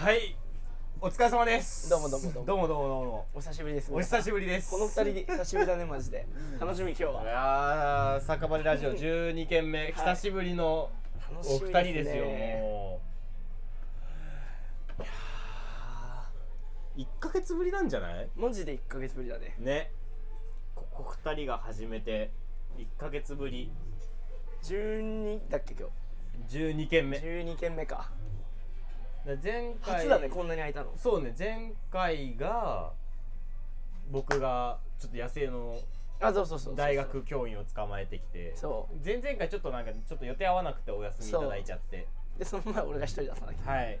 はい。お疲れ様です。どうもどうもどうも。どうもどうもどうも。お久しぶりです。お久しぶりです。この二人で久しぶりだねマジで。楽しみ今日いはやー酒場ラジオ12件目、久しぶりの楽おしみ二人ですよねもう。いやー。1ヶ月ぶりなんじゃない？マジで1ヶ月ぶりだね。ね。ここ2人が始めて1ヶ月ぶり。12だっけ今12件目。日12件目か前回初だねこんなに空いたの。そうね前回が僕がちょっと野生のあそうそうそう大学教員を捕まえてきて。そう。前々回ちょっとなんかちょっと予定合わなくてお休みいただいちゃって。でその前俺が一人出さなきゃはい。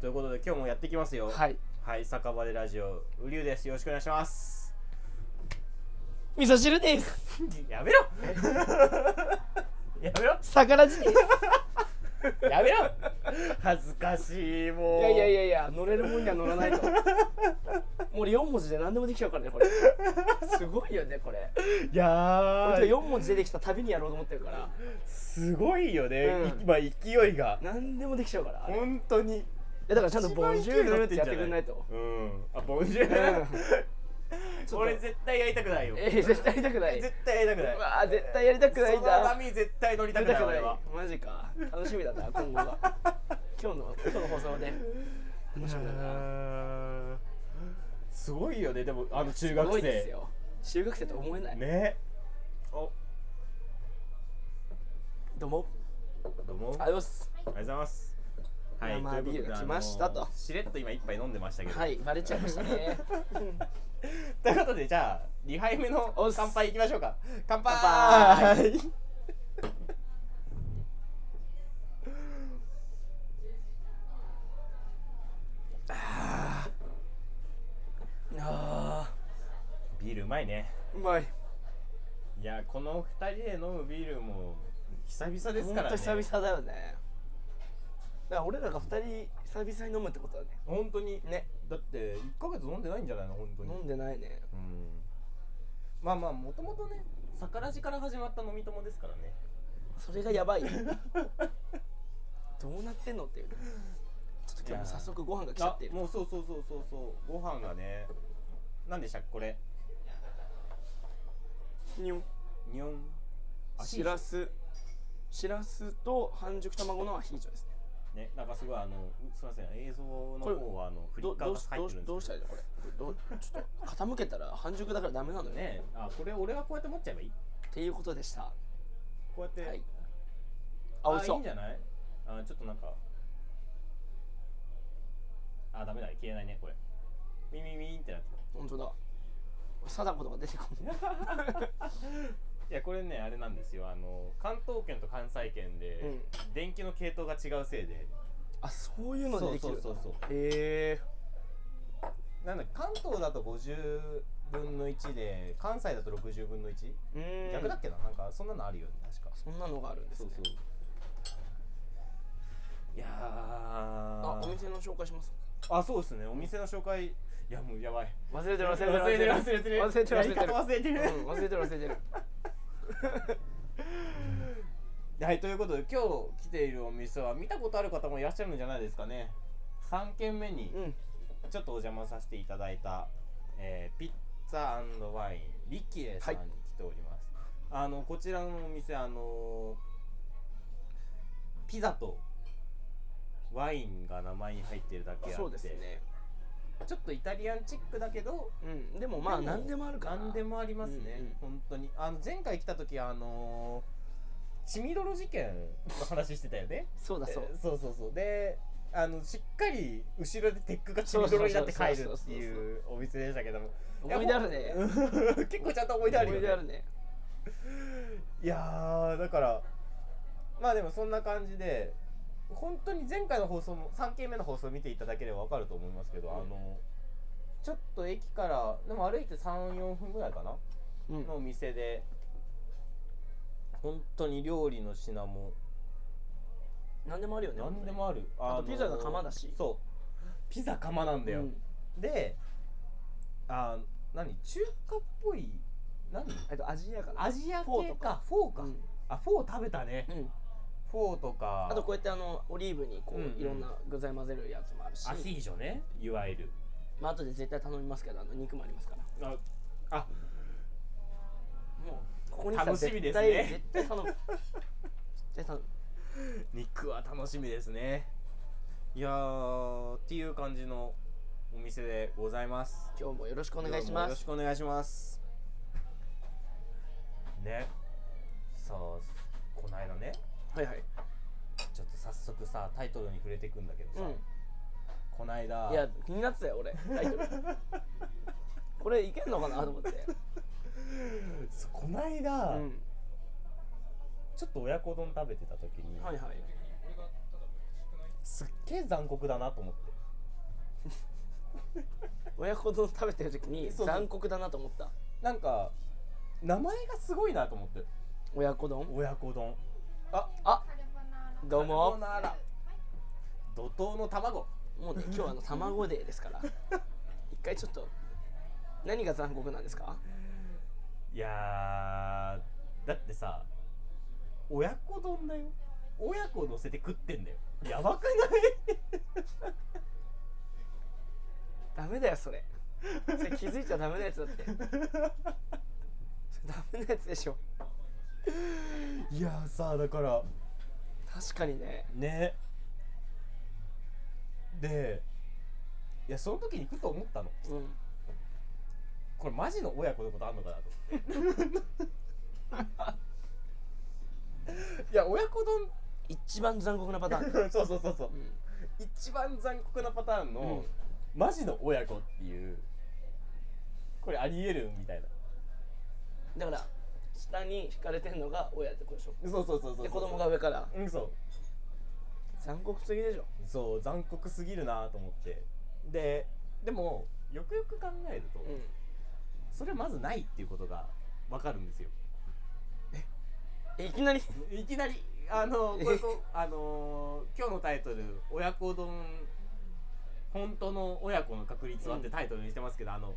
ということで今日もやっていきますよ。はい。はい酒場でラジオウリュウです。よろしくお願いします。味噌汁です。やめろ。やめろ。魚地です やめろ。恥ずかしいもう。いやいやいやいや乗れるもんには乗らないと。もう俺4文字で何でもできちゃうからねこれ。すごいよねこれ。いや俺ー4文字出てきた旅にやろうと思ってるから。すごいよね、うん。今勢いが。何でもできちゃうから本当に。やだからちゃんとボンジュールってやってくんんないと。うん。あボンジュール、俺絶対やりたくないよ。えー、絶対やりたくない。絶対やりたくない。うわー絶対やりたくないんだ。その波絶対乗りたくない。俺はマジか。楽しみだな 今後が今日の今日の放送で。楽しみだな。すごいよね。でもあの中す学ごいです生よ。中学生。とは思えない、ね。お。どうも。どうも。ありがとうございます。ありがとうございます。はいビールが来ましたと。しれっと今一杯飲んでましたけど。はいバレちゃいましたね ということでじゃあ2杯目の乾杯いきましょうか。乾杯。乾杯。あビールうまいね。ーうまい。いやこの2人で飲むビールも久々ですからね。と久々だよね。だから俺らが2人久々に飲むってことだね。本当に。ねだって1ヶ月飲んでないんじゃないの？本当に。飲んでないね。うん。まあまあもともとね桜地から始まった飲み友ですからね。それがやばい。よどうなってんのっていうちょっと今日も早速ご飯が来ちゃってる。あもうそうそうそうそうそう。ご飯がね何でしたっけこれ？にょんにょんしらす。しらすと半熟卵のアヒージョですねねなんかすごいあのうすいません映像の方はあのフリどッカーが入ってるんですど。うしたらいいのこれ？どうちょっと傾けたら半熟だからダメなのよね。あこれ俺がこうやって持っちゃえばいい？っていうことでした。こうやって、はい。あ美味しそいういんじゃない？あちょっとなんか。あダメだ消えないねこれ。ミミミーンってなって本当だ。貞子とか出てこない いやこれねあれなんですよ。あの関東圏と関西圏で、電気の系統が違うせいで。あそういうのでできるそうそうそうそう。へえなんだ関東だと50分の1で関西だと60分の 1? うん。逆だっけな？なんかそんなのあるよね確か。そんなのがあるんですね。そうそう。いやー。あお店の紹介します。あそうですね。お店の紹介。いやもうやばい。忘れてる忘れてる忘れてる忘れてる忘れてる忘れてる忘れてるうん忘れてる忘れてるはいということで今日来ているお店は見たことある方もいらっしゃるんじゃないですかね。3軒目にうん。ちょっとお邪魔させていただいた、えーピッツァワインリキエさんに来ております、あのこちらのお店あのピザとワインが名前に入ってるだけあって。そうですねちょっとイタリアンチックだけどうんでもまあ何でもあるから。何でもありますね、うんうん。本当に。あの前回来た時あのー、血みどろ事件の話してたよね。そうだそう。えそうそうそう。であのしっかり後ろでテックが血みどろになって帰るっていうお店でしたけども。思い出あるね。結構ちゃんと思い出あるよ、ね、思い出あるね。いやーだからまあでもそんな感じで本当に前回の放送も3件目の放送を見ていただければ分かると思いますけど、うん。あのちょっと駅からでも歩いて34分ぐらいかなうんのお店で本当に料理の品も何でもあるよね何でもある。あとピザが釜だし。そう。ピザ釜なんだよ、うん。であ何？中華っぽい何？えっとアジアかな。アジアフォーと系か。フォーか。うん。あフォー食べたね。うんフォーとか。あとこうやってあのオリーブにこう、うんうん。いろんな具材混ぜるやつもあるし。アヒージョね。いわゆる。まあ後で絶対頼みますけどあの肉もありますから。ああ。もうここに来たら楽しみです絶対ね絶対頼む。絶対頼む。肉は楽しみですね。いやーっていう感じのお店でございます。今日もよろしくお願いしよろしますくお願いします。ね。さあこの間ねはいはい。ちょっと早速さタイトルに触れていくんだけどさ、うこの間んいや気になってたよ俺タイトル。これいけんのかなと思って。この間、うん。ちょっと親子丼食べてた時に、はいはい。すっげえ残酷だなと思って。親子丼食べてる時に残酷だなと思った。なんか名前がすごいなと思って。親子丼？親子丼ああ。どうも。怒涛の卵。もうね 今日はあの卵デーですから。一回ちょっと何が残酷なんですか？いやーだってさ親子丼だよ。親子乗せて食ってんだよ。やばくない？ダメだよそれ。それ気づいちゃダメなやつだって。それダメなやつでしょいやーさだから。確かにね。ね。でいやその時にふと思ったの。うん。これマジの親子のことあんのかなと いや親子丼一番残酷なパターン、そうそうそうそう。うん。一番残酷なパターンの、うん。マジの親子っていうこれありえるみたいな。だから下に引かれてんのが親ってことでしょ？そうそうそうそうで子供が上から。うんそう。残酷すぎでしょ？そう残酷すぎるなと思って。ででもよくよく考えると、うん。それまずないっていうことがわかるんですよ。え？いきなり？いきなりあのこれこあのー今日のタイトル「親子丼本当の親子の確率は」ってタイトルにしてますけど、あの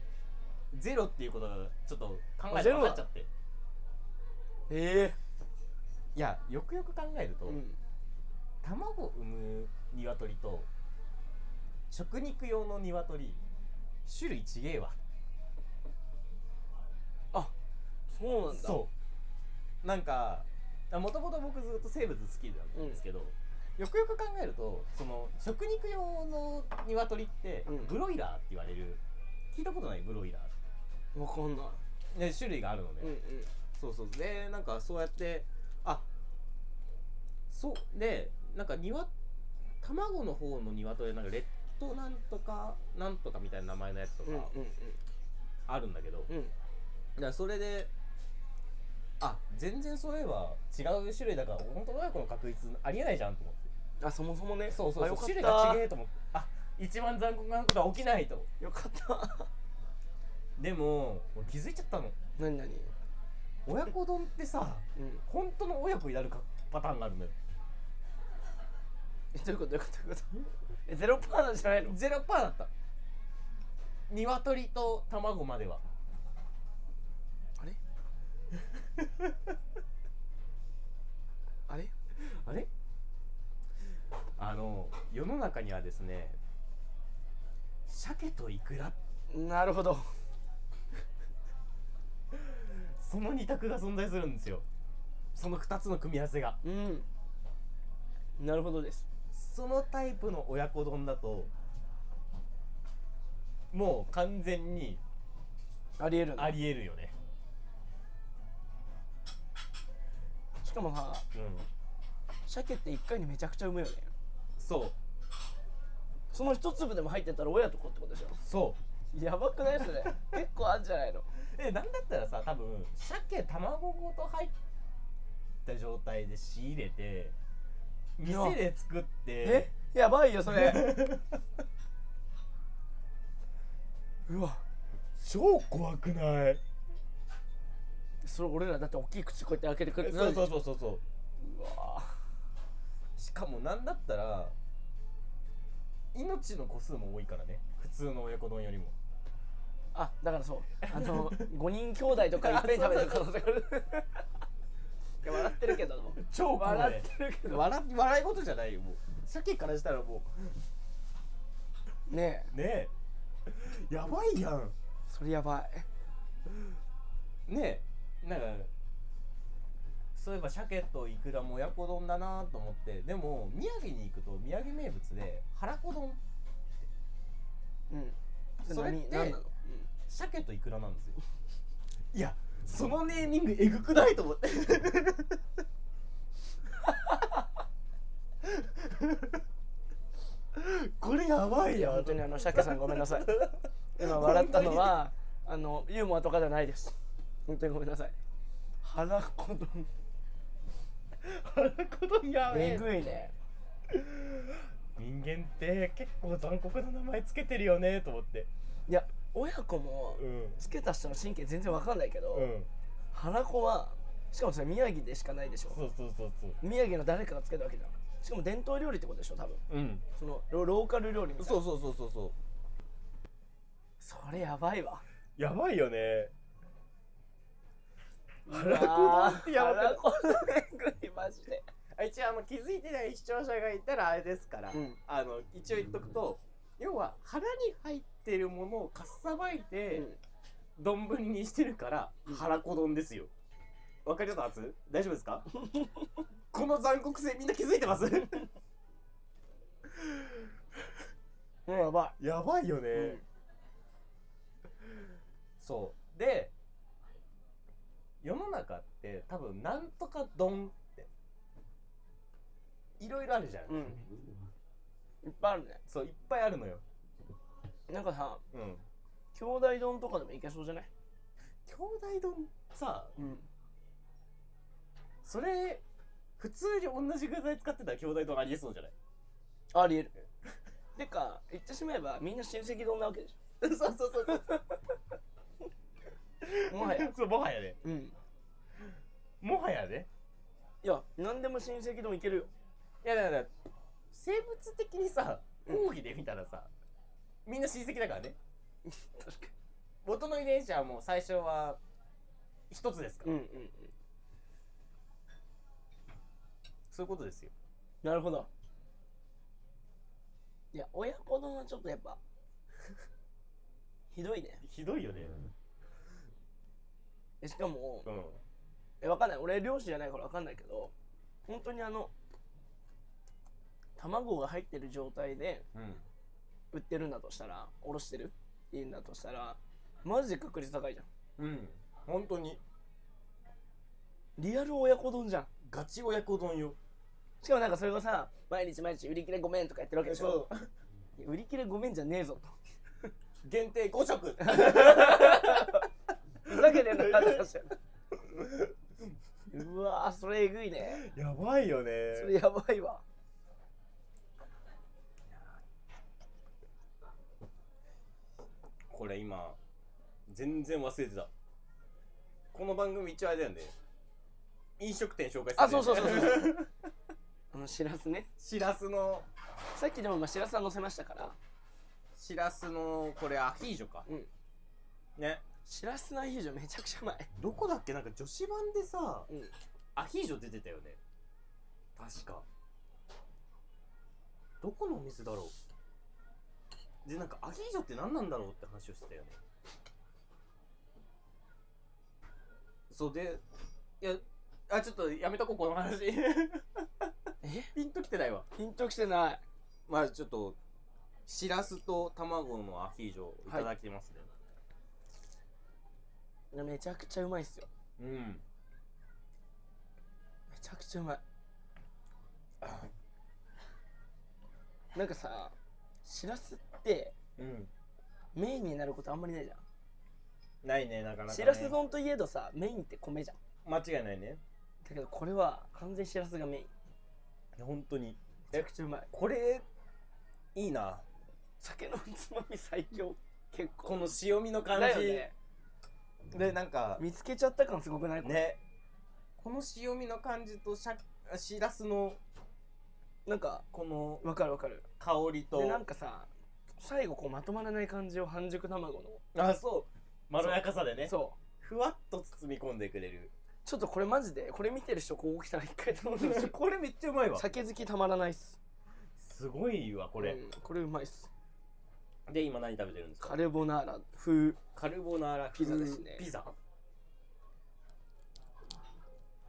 ゼロっていうことがちょっと考えてあゼロ。だ分かっちゃってえいやよくよく考えると、えうん。卵を産む鶏と食肉用の鶏種類ちげえわ。あそうなんだ。そう。なんかもともと僕ずっと生物好きなんですけど、よくよく考えるとその食肉用の鶏ってうん。ブロイラーって言われる、聞いたことないブロイラわかんない。ーで種類があるのね、うんうんそうそう。でなんかそうやってあそうでなんか鶏卵の方の鶏なんかレッドなんとかなんとかみたいな名前のやつとかうんうんあるんだけど、うんうんだからそれであ全然そういえば違う種類だから本当親子の確率ありえないじゃんと思って。あそもそもね。そうそうそう。種類がた違えと思って。あ一番残酷なことは起きないと。よかった。でも俺気づいちゃったの。何何？親子丼ってさうん。本当の親子になるかパターンがあるのよ。えどういうこと どういうことどういうことえゼロパーなんじゃないの？ゼロパーだった。鶏と卵までは。あれ？あれ？あれ？あの世の中にはですね鮭とイクラ。なるほどその二択が存在するんですよ。その二つの組み合わせが。うん。なるほどです。そのタイプの親子丼だともう完全にありえる。ありえるよね。しかもさうん。鮭って1回にめちゃくちゃ産むよね。そう。その一粒でも入ってたら親と子ってことでしょ。そう。やばくないそれ。結構あんじゃないの？えなんだったらさ多分鮭卵ごと入った状態で仕入れて店で作ってえ？やばいよそれ。うわ超怖くない？それ俺らだって大きい口こうやって開けてくれてそうそうそうそうそう。うわ。しかもなんだったら命の個数も多いからね。普通の親子丼よりもあだからそう。あの 5人兄弟とかいっぺんに食べてる可能性があるいや笑ってるけど。超怖い。笑ってるけど。笑笑い事じゃないよもう。鮭からしたらもねうねえ。やばいやん。えそれやばい。ねえ。なんかそういえば鮭とイクラも親子丼だなと思って。でも宮城に行くと宮城名物で腹子丼うん。それって何何なの、鮭とイクラなんですよ。いやそのネーミングえぐくないと思って。これやばうん、いやいや本当にあの鮭さんごめんなさい。今笑ったのはあのユーモアとかじゃないです。本当にごめんなさい。腹子丼。腹子丼やべえ。えぐいね。人間って結構残酷な名前つけてるよねと思って。いや親子もうん。つけた人の神経全然わかんないけど、うん。腹子はしかもそれ宮城でしかないでしょ。そうそうそうそう。宮城の誰かがつけたわけじゃん。しかも伝統料理ってことでしょ多分。うん。そのロローカル料理みたいな。そうそうそうそうそう。それやばいわ。やばいよね。うわ腹子丼ってやばくない？腹子マジで。一応あの気づいてない視聴者がいたらあれですから、うん。あの一応言っとくと要は腹に入ってるものをかっさばいてうん。丼、にしてるからうん。腹子丼ですよ。わかります？大丈夫ですか？この残酷性みんな気づいてます？う んやばやばいよね、い、うん。そう。で世の中って多分なんとか丼っていろいろあるじゃん、うんいっぱいあるね。そういっぱいあるのよ。なんかさうん。兄弟丼とかでもいけそうじゃない？兄弟丼？さうん。それ普通に同じ具材使ってたら兄弟丼ありえそうじゃない？ありえる。てか言ってしまえばみんな親戚丼なわけでし そうそうそうそう。ょもはや。そうもはやねうん。もはやねいや何でも親戚丼いけるよ。いやだから生物的にさうん。講義で見たらさ、みんな親戚だからね。確か元の遺伝子はもう最初は一つですから、にうんうんうん。そういうことですよ。なるほど。いや親子丼はちょっとやっぱひどいね。ひどいよね。えしかもうん。えわかんない。俺漁師じゃないからわかんないけど本当にあの卵が入ってる状態でうん売ってるんだとしたらおろしてるいいんだとしたらマジで確率高いじゃん。うん。本当に。リアル親子丼じゃん。ガチ親子丼よ。しかもなんかそれがさ毎日毎日売り切れごめんとか言ってるわけでしょ。売り切れごめんじゃねえぞと。限定5食。ふざけてんなって話やなうわーそれえぐいね。やばいよね。それやばいわこれ今全然忘れてた。この番組一応あれだよね。飲食店紹介するあそうそうそうそう。あのしらすね。しらすの。さっきでもまあしらすは載せましたから。しらすのこれアヒージョか。うん。ね。しらすのアヒージョめちゃくちゃうまい。どこだっけ？なんか女子版でさうん。アヒージョ出てたよね。確か。どこのお店だろう？でなんかアヒージョって何なんだろうって話をしてたよね。そうでいやあちょっとやめとこうこの話。え？ピンときてないわ。ピンときてない。まあちょっとしらすと卵のアヒージョいただきますね、めちゃくちゃうまいっすよ。うん。めちゃくちゃうまい。なんかさしらすってうんメインになることあんまりないじゃん。ないねなかなか、ね、しらす丼といえどさメインって米じゃん。間違いないね。だけどこれは完全にしらすがメイン。本当に。めちゃくちゃうまい。これいいな。酒のつまみ最強。結構。この塩味の感じ、だよね。でなんか見つけちゃった感すごくない？これ。ね。この塩味の感じとしゃしらすのなんかこのわかるわかる。香りと。でなんかさ最後こうまとまらない感じを半熟卵の。あそう。まろやかさでね。そふわっと包み込んでくれる。ちょっとこれマジでこれ見てる人ここ来たら一回頼んでほしいこれめっちゃうまいわ。酒好きたまらないっす。すごいわこれ、うんこれうまいっす。で今何食べてるんですか？カルボナーラ風。カルボナーラピザですね。ピザ？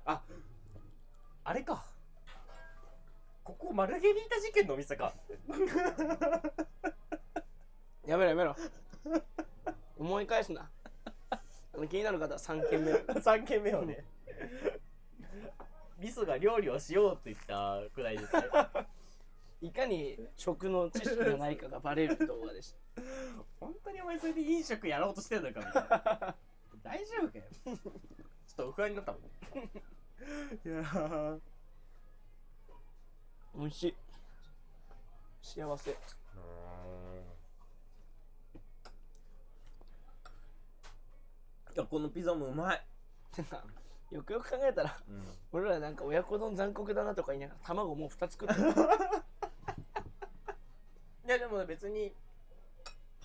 ああれかここマルゲリータ事件のお店か。やめろやめろ。思い返すな。あの気になる方は3軒目。を3軒目をね。ミスが料理をしようって言ったくらいですね。いかに食の知識がないかがバレる動画でした。本当にお前それで飲食やろうとしてんのかみたいな。大丈夫かよ。ちょっと不安になったもん。いやー美味しい。幸せ。いやこのピザもうまい、よくよく考えたら俺らなんか親子丼残酷だなとか言いながら卵もう2つ作ってる。いやでも別に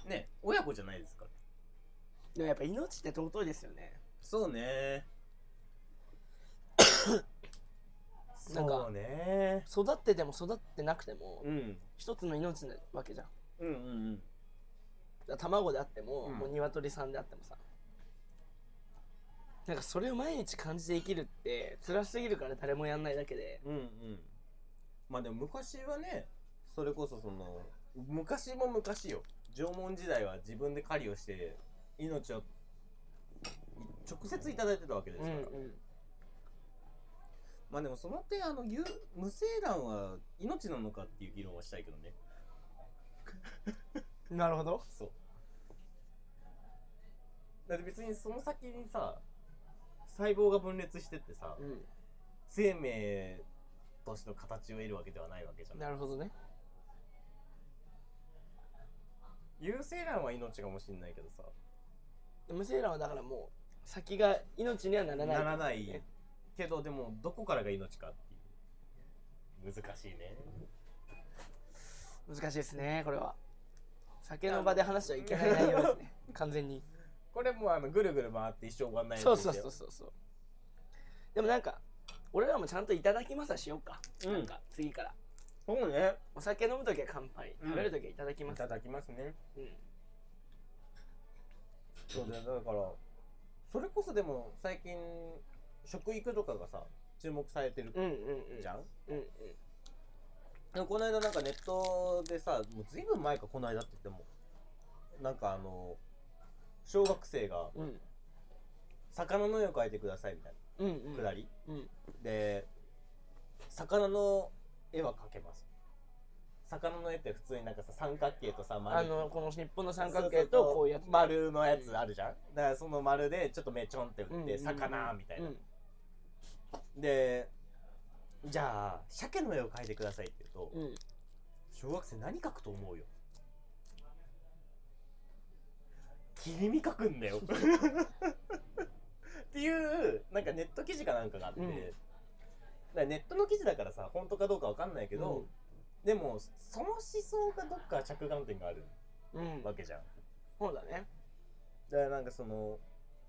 ね親子じゃないですか。らでもやっぱ命って尊いですよね。そうね なんかね。育ってても育ってなくてもうん。一つの命なわけじゃん。うんうんうん。ら卵であっても、うん。もう鶏さんであってもさ。なんかそれを毎日感じて生きるって辛すぎるから誰もやんないだけで。うんうん。まあでも昔はねそれこそその昔も昔よ。縄文時代は自分で狩りをして命をい直接いただいてたわけですから、まあでもその点あの有無精卵は命なのかっていう議論はしたいけどね。う んなるほど。そう。だって別にその先にさ細胞が分裂してってさ、う生命としての形を得るわけではないわけじゃんんなるほどね。有精卵は命かもしんないけどさ。無精卵はだからもう先が命にはならない。ならない。ねけどでもどこからが命かっていう。難しいね。難しいですねこれは。酒の場で話してはいけない内容ですね。完全に。これもうあのぐるぐる回って一生終わんないそうそうそうそうそう。でもなんか俺らもちゃんといただきますはしようか、うん。なんか次から。そうね。お酒飲む時は乾杯、うん。食べる時はいただきます。いただきますね。うん。そうだよ。だからそれこそでも最近食育とかがさ注目されてるうんうんうん。じゃん、うんうん。でもこの間なんかネットでさもうずいぶん前かこの間って言ってもなんかあの小学生がうん。魚の絵を描いてくださいみたいうんうん。なくだり、うん。で魚の絵は描けます。魚の絵って普通になんかさ三角形とさ丸。あのこの日本の三角形とこういうやつ。丸のやつあるじゃん、だからその丸でちょっと目ちょんって打って、うんうんうん。魚みたいな、うんでじゃあ鮭の絵を描いてくださいって言うと、うん。小学生何描くと思うよ？切り身描くんだよ。っていうなんかネット記事かなんかがあって、うん。ネットの記事だからさ本当かどうかわかんないけど、でもその思想がどっか着眼点があるうん、うん、わけじゃん。そうだね。だからなんかその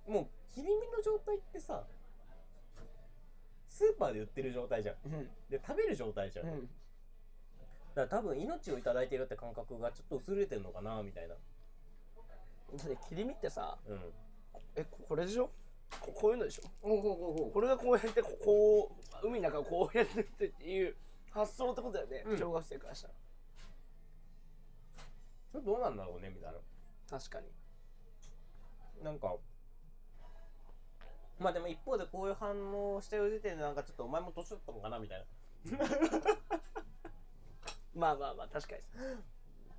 もう切り身の状態ってさスーパーで売ってる状態じゃん。うん。で食べる状態じゃん、だかうんら多分命をいただいてるって感覚がちょっと薄れてんのかなみたいな。だって切り身ってさうん。えここれでしょ？ここういうのでしょ？おうほうほうほこれがこうやってここう海の中を こうやってっていう発想ってことだよね、うん。小学生からしたら。それどうなんだろうねみたい確かに。ななんかまあでも一方でこういう反応をしてる時点でなんかちょっとお前も年取ったのかなみたいな。まあまあまあ確かに。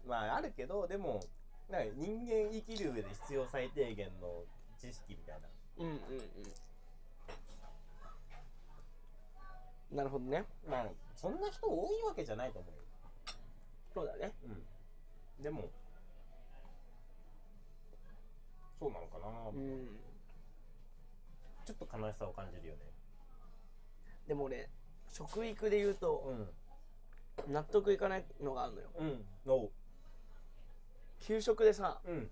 まああるけどでもなんか人間生きる上で必要最低限の知識みたいな。うんうんうん。なるほどね。まあそんな人多いわけじゃないと思うよ。そうだね。うん。でもそうなのかな、うんちょっと悲しさを感じるよね。でも俺食育で言うとうん。納得いかないのがあるのよ。うん。給食でさうん。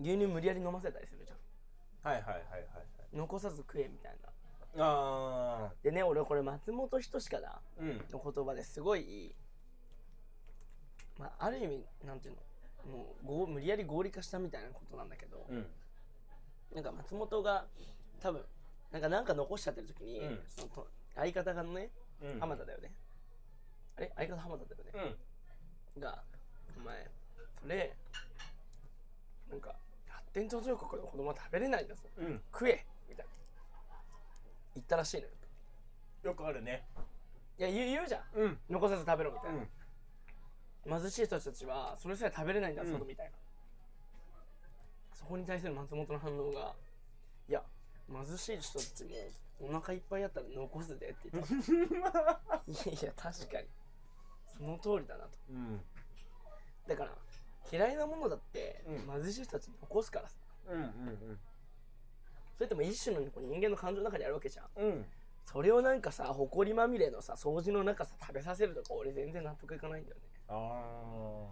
牛乳無理やり飲ませたりするじゃん。はいはいはいはい残さず食えみたいな。あでね俺これ松本人志かなーうん。の言葉ですごい。まあある意味なんていうのもうご無理やり合理化したみたいなことなんだけど、うんなんか松本が多分なんかなんか残しちゃってる時に、うん。そのと相方がねうん。浜田だよね、あれ？相方浜田だよね、うん。がお前それなんか発展途上国の子供は食べれないんだぞ。うん。食え！みたいな。言ったらしいのよ。よくあるね。いや言う言うじゃん。うん。残さず食べろみたいうん。な、貧しい人たちはそれさえ食べれないんだぞ、うん。みたいなそこに対する松本の反応がいや貧しい人たちもお腹いっぱいあったら残すでって言った。の いやいや確かに。その通りだなと。うん。だから嫌いなものだってう貧しい人たちに残すからさ。うんうんそれってもう一種のこう人間の感情の中にあるわけじゃん。うん。うんそれをなんかさ埃まみれのさ掃除の中さ食べさせるとか俺全然納得いかないんだよね。あ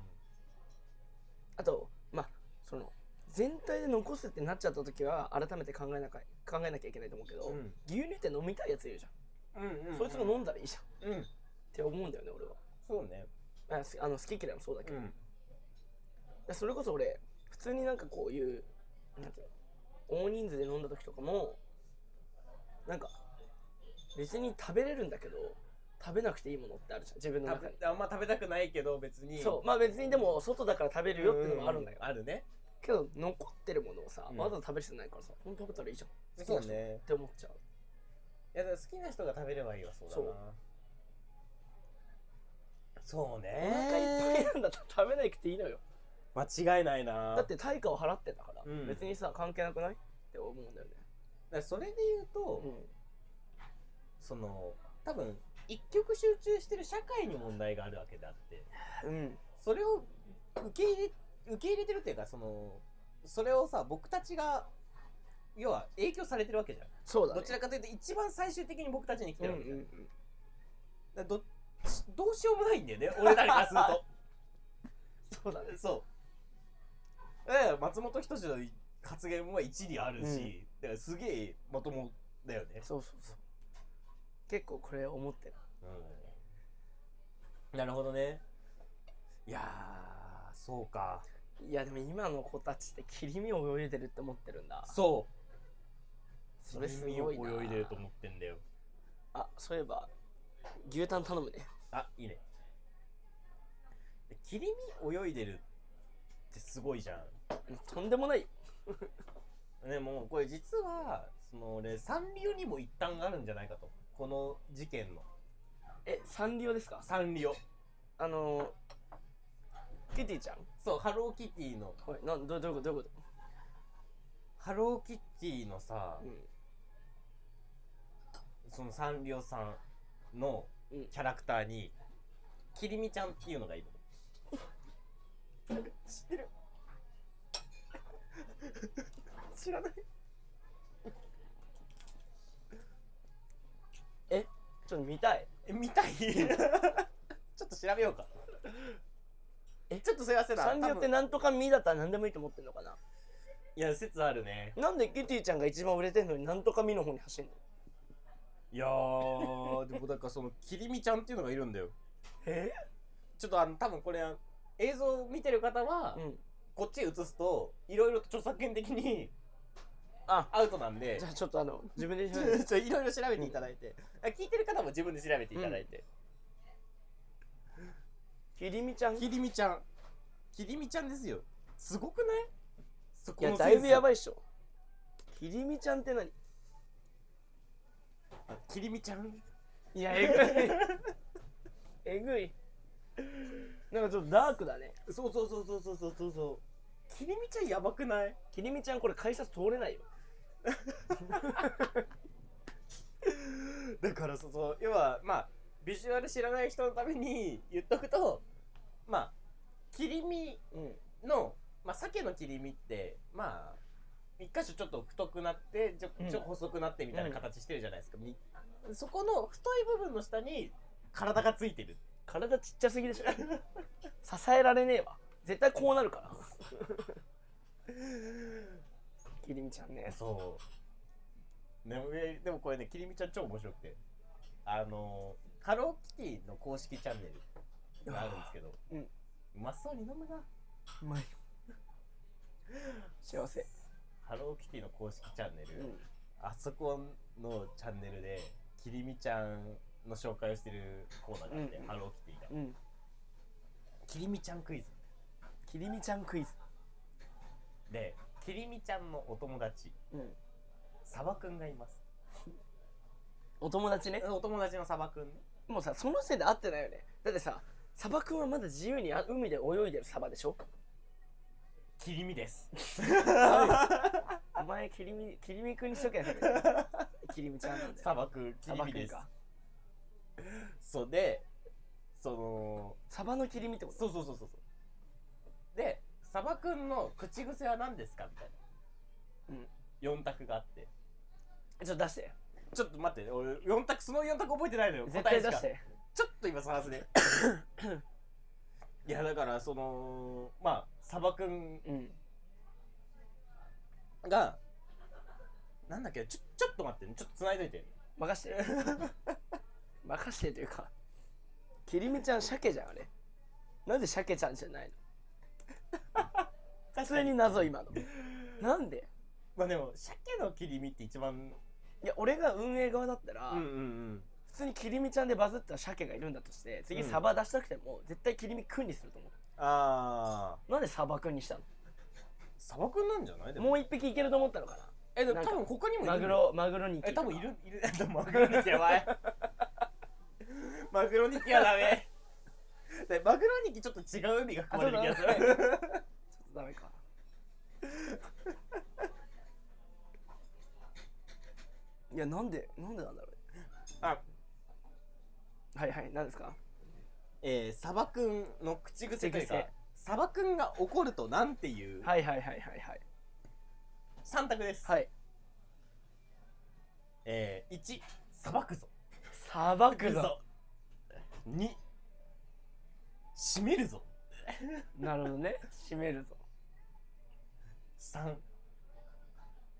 あとまあその全体で残すってなっちゃった時は改めて考えなきゃ考えなきゃいけないと思うけど、うん。牛乳って飲みたいやついるじゃん、ーうんうん。そいつが飲んだらいいじゃん。っうん。て思うんだよね俺は。そうね。あの好き嫌いもそうだけど、うん。でそれこそ俺普通になんかこういうなんていうの大人数で飲んだ時とかもなんか別に食べれるんだけど食べなくていいものってあるじゃん自分の食中に。べあんま食べたくないけど別に。そう。まあ別にでも外だから食べるよっていうのもあるんだよ、あるねけど残ってるものをさ、うん。わざわざ食べる必要ないからさほんと食べたらいいじゃん。好きな人そうねって思っちゃう。いやだから好きな人が食べればいいわそうだな。そう。おね。腹いっぱいなんだったら食べなくていいのよ。間違いないな。だって対価を払ってんだから、うん。別にさ関係なくないって思うんだよね。だからそれで言うと、うん。その多分一極集中してる社会に問題があるわけであってうん。それを受け入れ受け入れてるっていうかそのそれをさ僕たちが要は影響されてるわけじゃん、そうだね。どちらかというと一番最終的に僕たちに来てうんうんるわけじゃん、だからどどうしようもないんだよね。俺らからすると。そうだね。そう。だから松本人志の発言は一理あるし、だからすげえまともだよね、そうそうそう。結構これ思ってる。うん、なるほどね。いやーそうかいやでも今の子たちって切り身を泳いでるって思ってるんだ。そう。それすごいな。泳いでると思ってんだよ。あそういえば牛タン頼むね。あいいね。切り身泳いでるってすごいじゃん。とんでもない。よねもうこれ実はその俺サンリオにも一端があるんじゃないかと。この事件の。えサンリオですか？サンリオ。あのキティちゃん？そうハローキティの。はい。なんどどういうこと？どういうこハローキティのさと、そのサンリオさんのうん。キャラクターにキリミちゃんっていうのがいるの。知ってる。知らない。え？ちょっと見たい。え見たい？ちょっと調べようか。えちょっとすいませんな。サンリオってなんとかミだったら何でもいいと思ってんのかな？いや説あるね。なんでキティちゃんが一番売れてんのになんとかミの方に走んの？いやーでもだからそのキリミちゃんっていうのがいるんだよ。え？ちょっとあの多分これ映像を見てる方は、うん。こっち映すといろいろと著作権的にあ。アウトなんで。じゃあちょっとあの自分で ちょちょいろいろ調べていただいて、あ聞いてる方も自分で調べていただいて、キリミちゃん？いきりみちゃん。きりみちゃんですよ。すごくない？そこのやだいぶやばいいっしょ。キリミちゃんって何？きりみちゃん？いやえぐい。えぐい。なんかちょっとダークだね。そうそうそうそうそうそうそう。そうきりみちゃんやばくない？キリミちゃんこれ改札通れないよ。だからそうそう要はまあビジュアル知らない人のために言っとくとまあ切り身うんの、まあ、鮭の切り身ってまあ一箇所ちょっと太くなってちょうん。ちょっと細くなってみたいな形してるじゃないですか、みそこの太い部分の下に体がついてる。体ちっちゃすぎでしょ。支えられねえわ。絶対こうなるから。きりみちゃんね。そう。でもえでもこれねきりみちゃん超面白くて。あのハローキティの公式チャンネルがあるんですけど、うん。うまそうに飲むな。うまい。幸せ。ハローキティの公式チャンネル、うん。あそこのチャンネルできりみちゃんの紹介をしてるコーナーがあって、うん。うんハローキティが。うん。きりみちゃんクイズ。きりみちゃんクイズ。できりみちゃんのお友達。うん。サバくんがいます。お友達ね。お友達のサバくんねもうさその時点で会ってないよね。だってさサバ君はまだ自由にあ海で泳いでるサバでしょ？きりみです。お前きりみきりみくんにしとけよ。きりみちゃんなんだよ。サバくんきサりみですそうでそのサバの切り身ってこと？そうそうそうそうそう。でサバくんの口癖は何ですか？みたいな、4択があって。ちょっと出してちょっと待って俺4択その4択覚えてないのよ。絶答えして。ちょっと今探すね。いやだからそのまあサバくんうん。がなんだっけちょちょっと待ってね。ちょっと繋いどいて。任して。任してというかきりみちゃん鮭じゃんあれ。なんで鮭ちゃんじゃないの？普通に謎今の。なんで？まあでも鮭の切り身って一番いや俺が運営側だったら、うんうんうん。普通にきりみちゃんでバズった鮭がいるんだとして次うんサバ出したくても絶対きりみくんにすると思う。ああなんでサバくんにしたの？サバくんなんじゃない？でも。もう一匹いけると思ったのかな？えでも多分他にもいるなマグロマグロにえ多分いる。いるえマグロニキやばい マグロニキはダメ。でマグロニキちょっと違う海が含まれる気がする。ちょっとダメかいやなんでなんでなんだろうあ。はいはい何ですか？えー、サバくんの口癖というかサバくんが怒るとなんていうはいはいはいはいはい。3択です、はい。えー、1さばくぞさばくぞ。2閉めるぞ。なるほどね。閉めるぞ。3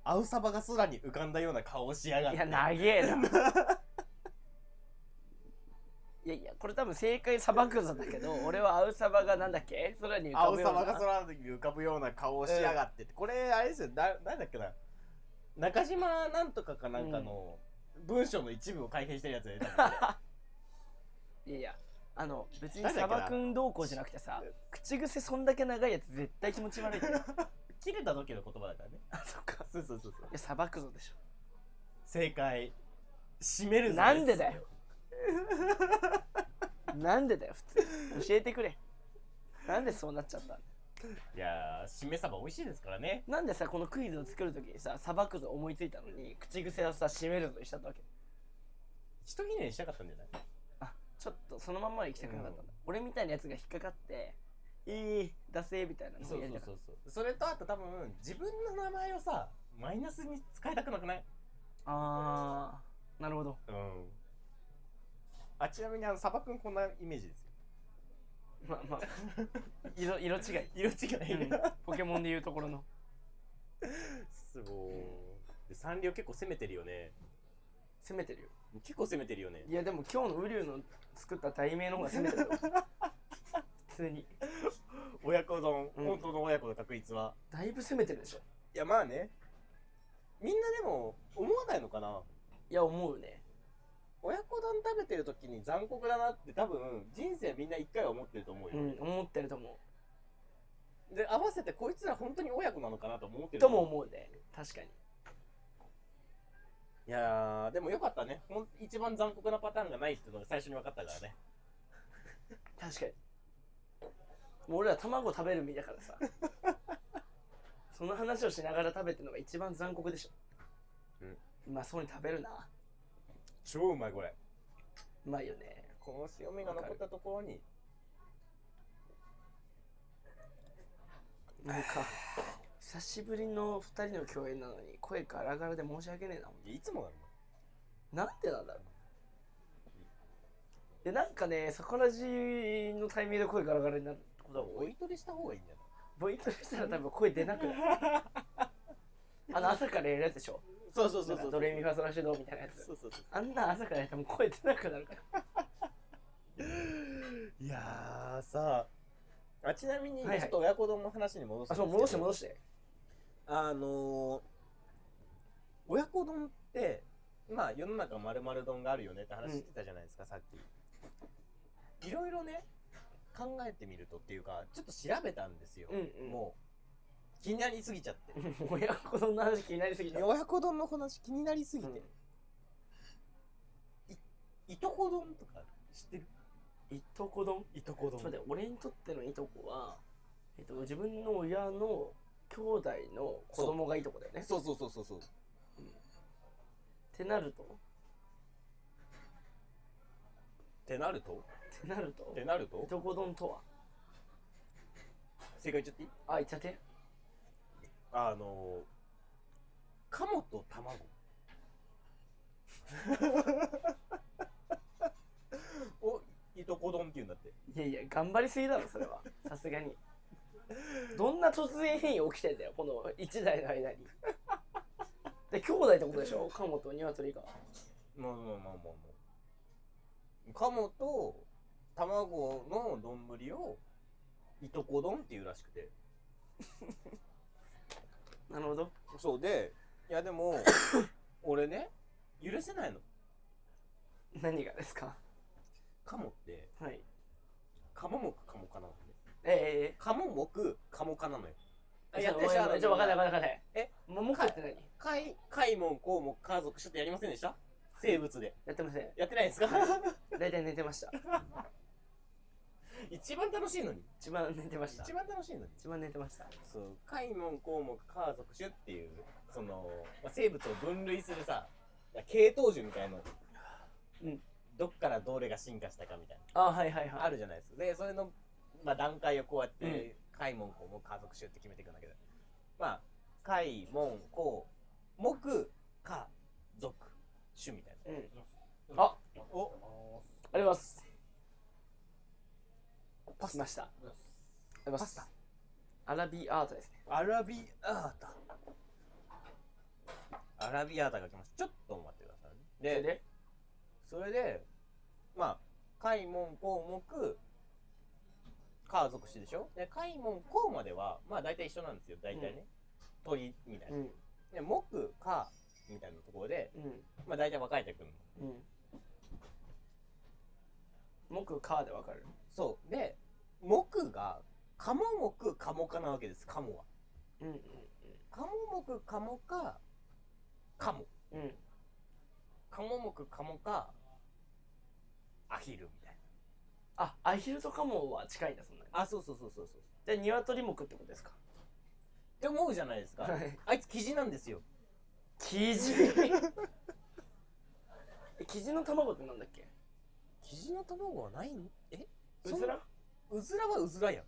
アウサバが空に浮かんだような顔をしやがって。いや長えな。いやいやこれ多分正解さばくぞだけど 俺はアウサバがなんだっけ？空に浮かぶような。バが空に浮かぶような顔をしやがって。って、これあれですよ。ななんだっけな？中島なんとかかなんかの文章の一部を改変してるやつで、いやいやあの別に誰だっけな？サバくんどうこうじゃなくてさ口癖そんだけ長いやつ絶対気持ち悪いよ 切れた時の言葉だからね。あそっか。そうそうそうそう。いやさばくぞでしょ。正解。閉めるぞなんでだよ。なんでだよ普通。教えてくれ。なんでそうなっちゃったのいやーしめ鯖美味しいですからね。なんでさこのクイズを作るときにささばくぞ思いついたのに口癖をさ閉めるぞにしちゃったわけ。ひとひねりしたかったんじゃない？あちょっとそのまんまで行きたくなかったんだ、俺みたいなやつが引っかかっていい惰性みたいなのそうをやりたかっそうそうそうそれとあと多分自分の名前をさマイナスに使いたくなくない？たあーなるほど。うん。あちなみにあのサバくんこんなイメージですよ。まあまあ。色色違い、色違い、うん。ポケモンでいうところの。すごい。でサンリオ結構攻めてるよね。攻めてるよ。結構攻めてるよね。いやでも今日のウリュウの作った題名の方が攻めてるよ。普 通に。親子丼、うん。本当の親子の確率は。だいぶ攻めてるでしょ。いやまあね。みんなでも思わないのかな。いや思うね。親子丼食べてる時に残酷だなって多分人生みんな一回は思ってると思うよ、うん思ってると思で合わせてこいつら本当に親子なのかなと思ってるう。とも思うね。確かに。いやーでもよかったね。ほん一番残酷なパターンがないっていうのが最初に分かったからね。確かにもう俺ら卵食べる身だからさ。その話をしながら食べてるのが一番残酷でしょ。うん。うまそうに食べるな。超うまいこれ。うまいよね。この塩味が残ったところに。なんか久しぶりの2人の共演なのに声ガラガラで申し訳ねえないつもなのなんでなんだろう。でなんかね魚地のタイミングで声ガラガラになることが多い。追い取りした方がいいんじゃない？ボイトレしたら多分声出なくなる。あの朝からやるやつでしょ？そうそうそうそうドレミファソラシドみたいなやつ。そうそうそうあんな朝からやっても声出なくなるから。いやーさあ。ちなみにちょはい。はいっと親子丼の話に戻すんですけど。あそう戻して戻して。あのー、親子丼ってまあ世の中まるまる丼があるよねって話してたじゃないですか、さっき。いろいろね考えてみるとっていうかちょっと調べたんですよ、うんうん。もう気になりすぎちゃって。親子丼の話気になりすぎた。親子丼の話気になりすぎて、うん。いとこ丼とか知ってる？いとこ丼？いとこ丼。ちょっと待って俺にとってのいとこは、えっと、自分の親の兄弟の子供がいとこだよね。そうそうそうそうそう。ってなると？ってなると？ってなると。ってなると？いとこ丼とは。正解言っちゃっていい？あ言っちゃって。あのー、鴨と卵。おいとこ丼って言うんだって。いやいや頑張りすぎだろそれは。さすがに。どんな突然変異起きてんだよこの1代の間に。で兄弟ってことでしょ？カモとニワトリが。まあまあまあまあまあ。鴨と卵の丼をいとこ丼っていうらしくて。なるほど。そうでいやでも俺ね許せないの。何がですか？鴨ってはい。鴨目鴨かなのね。ええ鴨目鴨かなのよ。ええやってるちょっと分かんない分かんない分かんない。えももくって何？海海門項目家族ちょっとやりませんでした？生物で。やってません。やってないですか？大体寝てました 一番楽しいのに。一番寝てました。一番楽しいのに。一番寝てました。そう。海門項目家族種っていうその、まあ、生物を分類するさ系統樹みたいなの。うん。どっからどれが進化したかみたいあはいはいはい。なあるじゃないですか。でそれの、まあ、段階をこうやっうん。て海門項目家族種って決めていくんだけど。まあ海門項目家族種みたいな。うん。あおありますパスました。パスタアラビアートですね。アラビアータ。アラビアータが来ました。ちょっと待ってくださいね。でそれで？それでまあ開門項目家族種でしょ？で開門項まではまあ大体一緒なんですよ。大体ね、鳥みたいな、うん。で木家みたいなところでうん。まあ大体分かれてくるの。うん。木カーでわかる。そう。で木が鴨木鴨科なわけです鴨は。うんうん鴨木鴨科鴨うんうん鴨木鴨科アヒルみたいあアヒルとカモは近いんだそんなに。なあそうそうそうそうそう。じゃあ鶏目ってことですか？って思うじゃないですか。はい。あいつキジなんですよ。キジ？えキジの卵ってなんだっけ？キジの卵はないの？え？うずらうずらはうずらやん。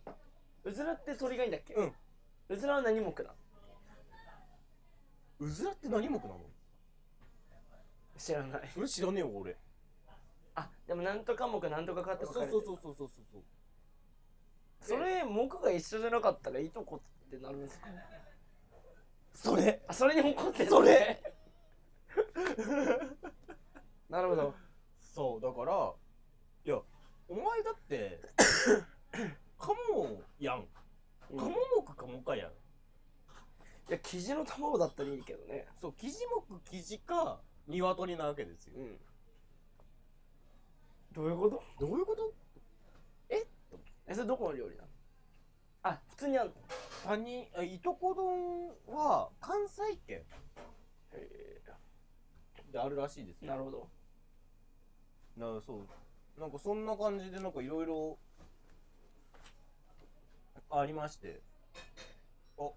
うずらって鳥がいいんだっけ？うん。うずらは何目なの？うずらって何目なの？知らない。それ知らねえよ俺。あでもなんとか目なんとかかってそう分かれてる。そうそうそうそうそうそう。それ目が一緒じゃなかったらいとこってなるんですか？それ？あそれに怒ってるそれ？なるほど。そうだからいやお前だって カモやん。うん。カモ目カモかやん。いやキジの卵だったらいいけどね。そうキジ目キジか鶏なわけですよ。うん。どういうこと？どういうこと？え？それどこの料理なの？あ普通にあんの？他人あいとこ丼は関西圏。へであるらしいですよ。えなるほど。なそうなんかそんな感じでなんかいろいろありまして。お。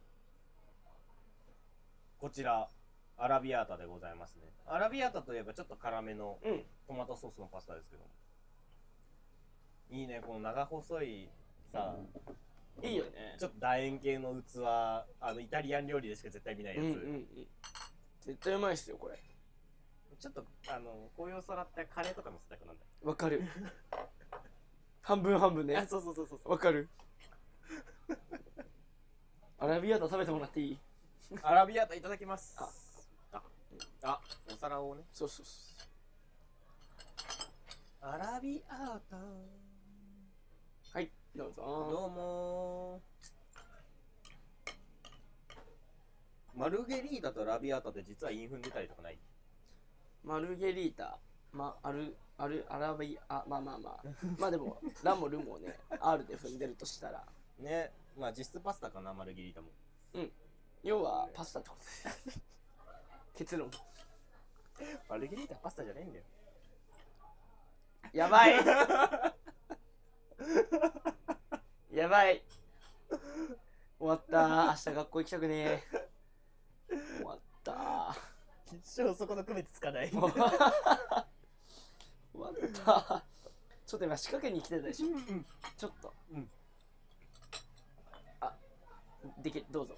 こちらアラビアータでございますね。アラビアータといえばちょっと辛めのうん。トマトソースのパスタですけどいいねこの長細いさ、いいよね。ちょっと楕円形の器。あのイタリアン料理でしか絶対見ないやつ、うんうんうん。絶対うまいっすよこれちょっとあのこういうお皿ってカレーとか乗せたくなんだよ、わかる。半分半分ね。あそうそうそうそうそう。わかる。アラビアータ食べてもらっていい？アラビアータいただきます。あ。あ。あお皿をね。そうそうそアラビアータ。うはいどうぞ。どうもマルゲリータとラビアータって実はインフン出たりとかない？マルゲリータ。まあるあるアラビあまあまあまあ。まあでも ラもルもね R で踏んでるとしたら。ね。まあ実質パスタかなマルゲリータも。要はパスタってことです。結論。マルゲリータパスタじゃないんだよ。やばい。やばい。終わった。明日学校行きたくねえ。終わった一生そこの区別つかない。終わった。ちょっと今仕掛けに来てたでしょ。うんちょっと、うん。あできどうぞ。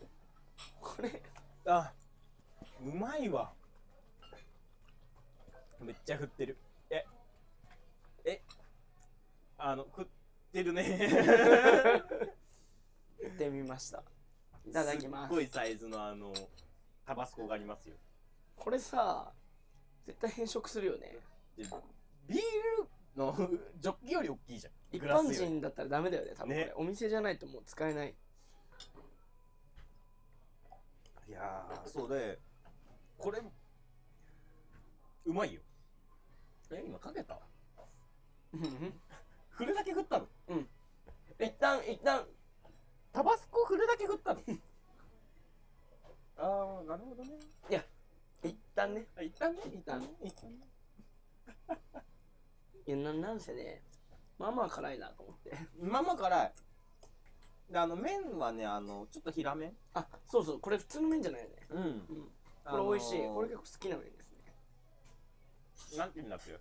これ。あうまいわ。めっちゃ振ってる。ええあの食ってるね。やってみました。いただきます。すっごいサイズのあのタバスコがありますよこれさ絶対変色するよね。でビールの ジョッキより大きいじゃん。一般人だったらダメだよね多分これ、ね。お店じゃないともう使えない。いやーそうでこれうまいよ。え今かけた？振るだけ振ったの？一旦一旦タバスコ振るだけ振ったの？ああなるほどね。一旦ね。あ一旦ね。一旦ね。一旦ねいやななんせねまあまあ辛いなと思って。まあまあ辛い。であの麺はねあのちょっと平麺。あそうそう。これ普通の麺じゃないよね。うん。うん。これ美味しい、これ結構好きな麺ですね。なんて言うんだっけ？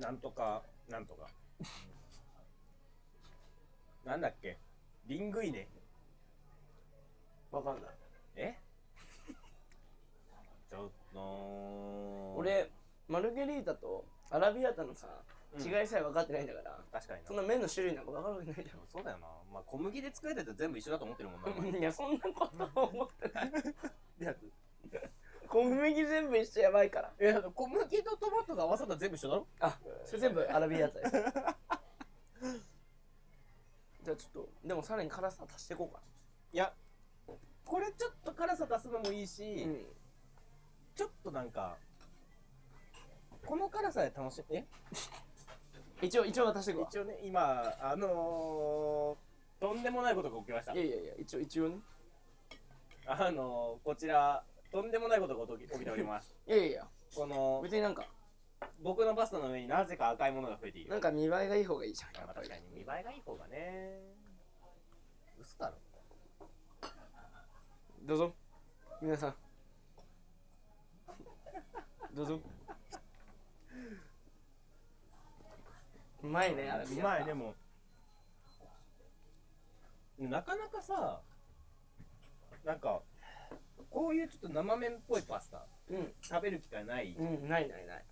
なんとかなんとか。なんだっけ？リングイネ。わかんない。え？ちょっと俺マルゲリータとアラビアータのさうん。違いさえ分かってないんだから、確かにそんな麺の種類なんか分かるわけないじゃん。そうだよな。まあ小麦で作られてて全部一緒だと思ってるもんな。いやそんなことは思ってない。いや小麦全部一緒やばいから。えだって小麦とトマトが合わさったら全部一緒だろ？あそれ全部アラビアータです。じゃあちょっとでもさらに辛さ足していこうか。いやこれちょっと辛さ出すのもいいし、なうんちょっとなんかこの辛さで楽しえ？一応一応足していくわ。一応ね今あのー、とんでもないことが起きました。いやいやいや一応一応ね。あのー、こちらとんでもないことが起き起きております。いやいやいや。この別になんか。僕のパスタの上になぜか赤いものが増えている。なんか見栄えがいい方がいいじゃんやっぱ確かに見栄えがいい方がね。嘘だろ。どうぞ。皆さんどうぞ。うまいねアラビアータうまいでもなかなかさなんかこういうちょっと生麺っぽいパスタうん。食べる機会ない、うんないないない。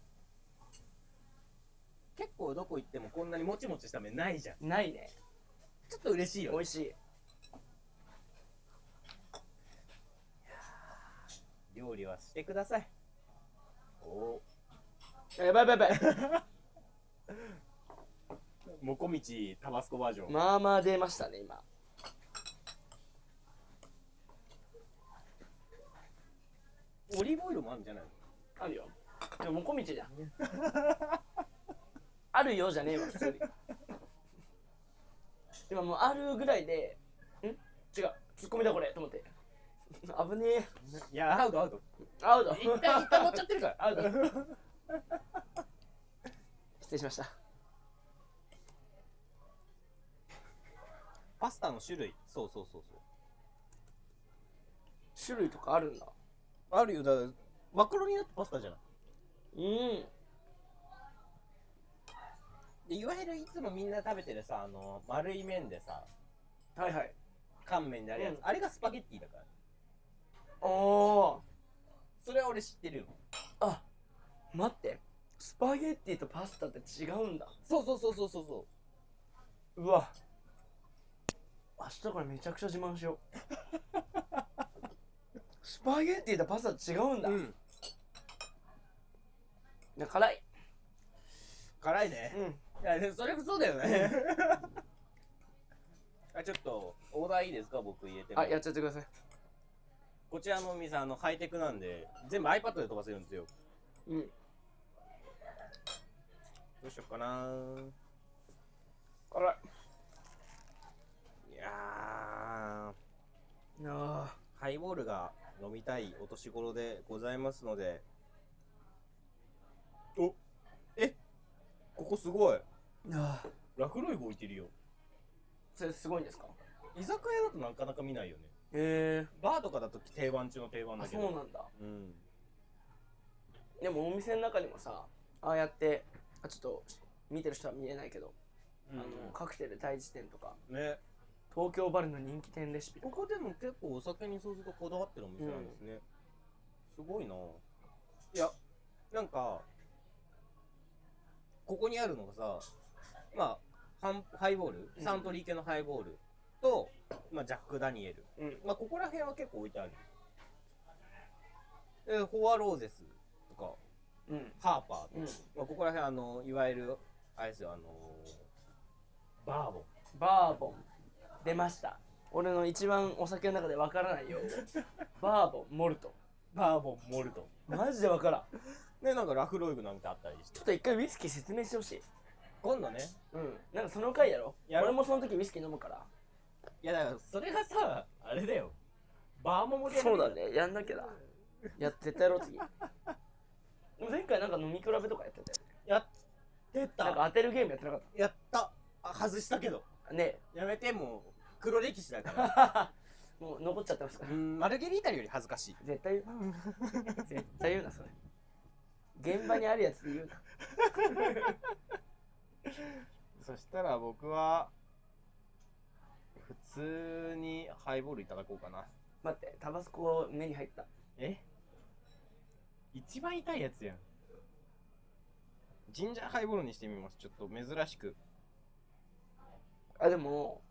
結構どこ行ってもこんなにもちもちした麺ないじゃん。ないね。ちょっと嬉しいよ、ね。美味、しい。料理はしてくださいおやばいやばいやばい。もこみちタバスコバージョン、まあまあ出ましたね今。オリーブオイルもあるんじゃないの？あるよ。でももこみちじゃん。あるよじゃねえわ普通に。今もうあるぐらいでん？違う。ツッコミだこれ。と思って危ねえ。いやアウトアウト。アウト。一旦一旦乗っちゃってるから。アウト。失礼しました。パスタの種類。そうそうそうそう。種類とかあるんだ。あるよ。だからマカロニだってパスタじゃない？うん。でいわゆるいつもみんな食べてるさあの丸い麺でさはいはい。乾麺であるやつ、うん。あれがスパゲッティだからおおそれは俺知ってるよ。あ待って。スパゲッティとパスタって違うんだ。そうそうそうそうそうそう。わ。明日からめちゃくちゃ自慢しよう。スパゲッティとパスタ違うんだ、いうん。や辛い。辛いね。うん。いやでもそれもそうだよね。あちょっとオーダーいいですか？僕入れても。あやっちゃってくださいこちらのお店あのハイテクなんで全部 iPad で飛ばせるんですよ。うん。どうしよっかな。辛い。いやハイボールが飲みたいお年頃でございますので。お。え？ここすごい。ーあー。ラフロイグ置いてるよ。それすごいんですか？居酒屋だとなかなか見ないよねへえバーとかだと定番中の定番だあけど。そうなんだ。うん。でもお店の中にもさああやってあちょっと見てる人は見えないけど、あのカクテル大辞典とかね。東京バルの人気店レシピここでも結構お酒にそうするとこだわってるお店なんですね、すごいな。いやなんかここにあるのがさまあハンハイボール？うん。サントリー系のハイボールと、まあ、ジャック・ダニエル、うん。まあ、ここら辺は結構置いてある。でフォアローゼスとかうん。ハーパーとか、うん。まあ、ここら辺あのいわゆるあれですよあのバーボン。バーボン。出ました。俺の一番お酒の中でわからないよ バーボンモルト。バーボンモルト。マジでわからん。で なんかラフロイグなんてあったりして。ちょっと一回ウイスキー説明してほしい。今度ね。うん。なんかその回やろ。やろ俺もその時ウイスキー飲むからいやだからそれがさあれだよ。バーモモでやるそうだね。やんなきゃだ。や絶対やろう次前回なんか飲み比べとかやってたよね。やってた。なんか当てるゲームやってなかっやった。あ外したけど。たね。やめてもう。黒歴史だから。もう残っちゃってますから。うんマルゲリータより恥ずかしい。絶対言う絶対言うなそれ。現場にあるやつで言うな。そしたら僕は普通にハイボールいただこうかな。待ってタバスコ目に入った。え？一番痛いやつやん。ジンジャーハイボールにしてみます。ちょっと珍しく。あでも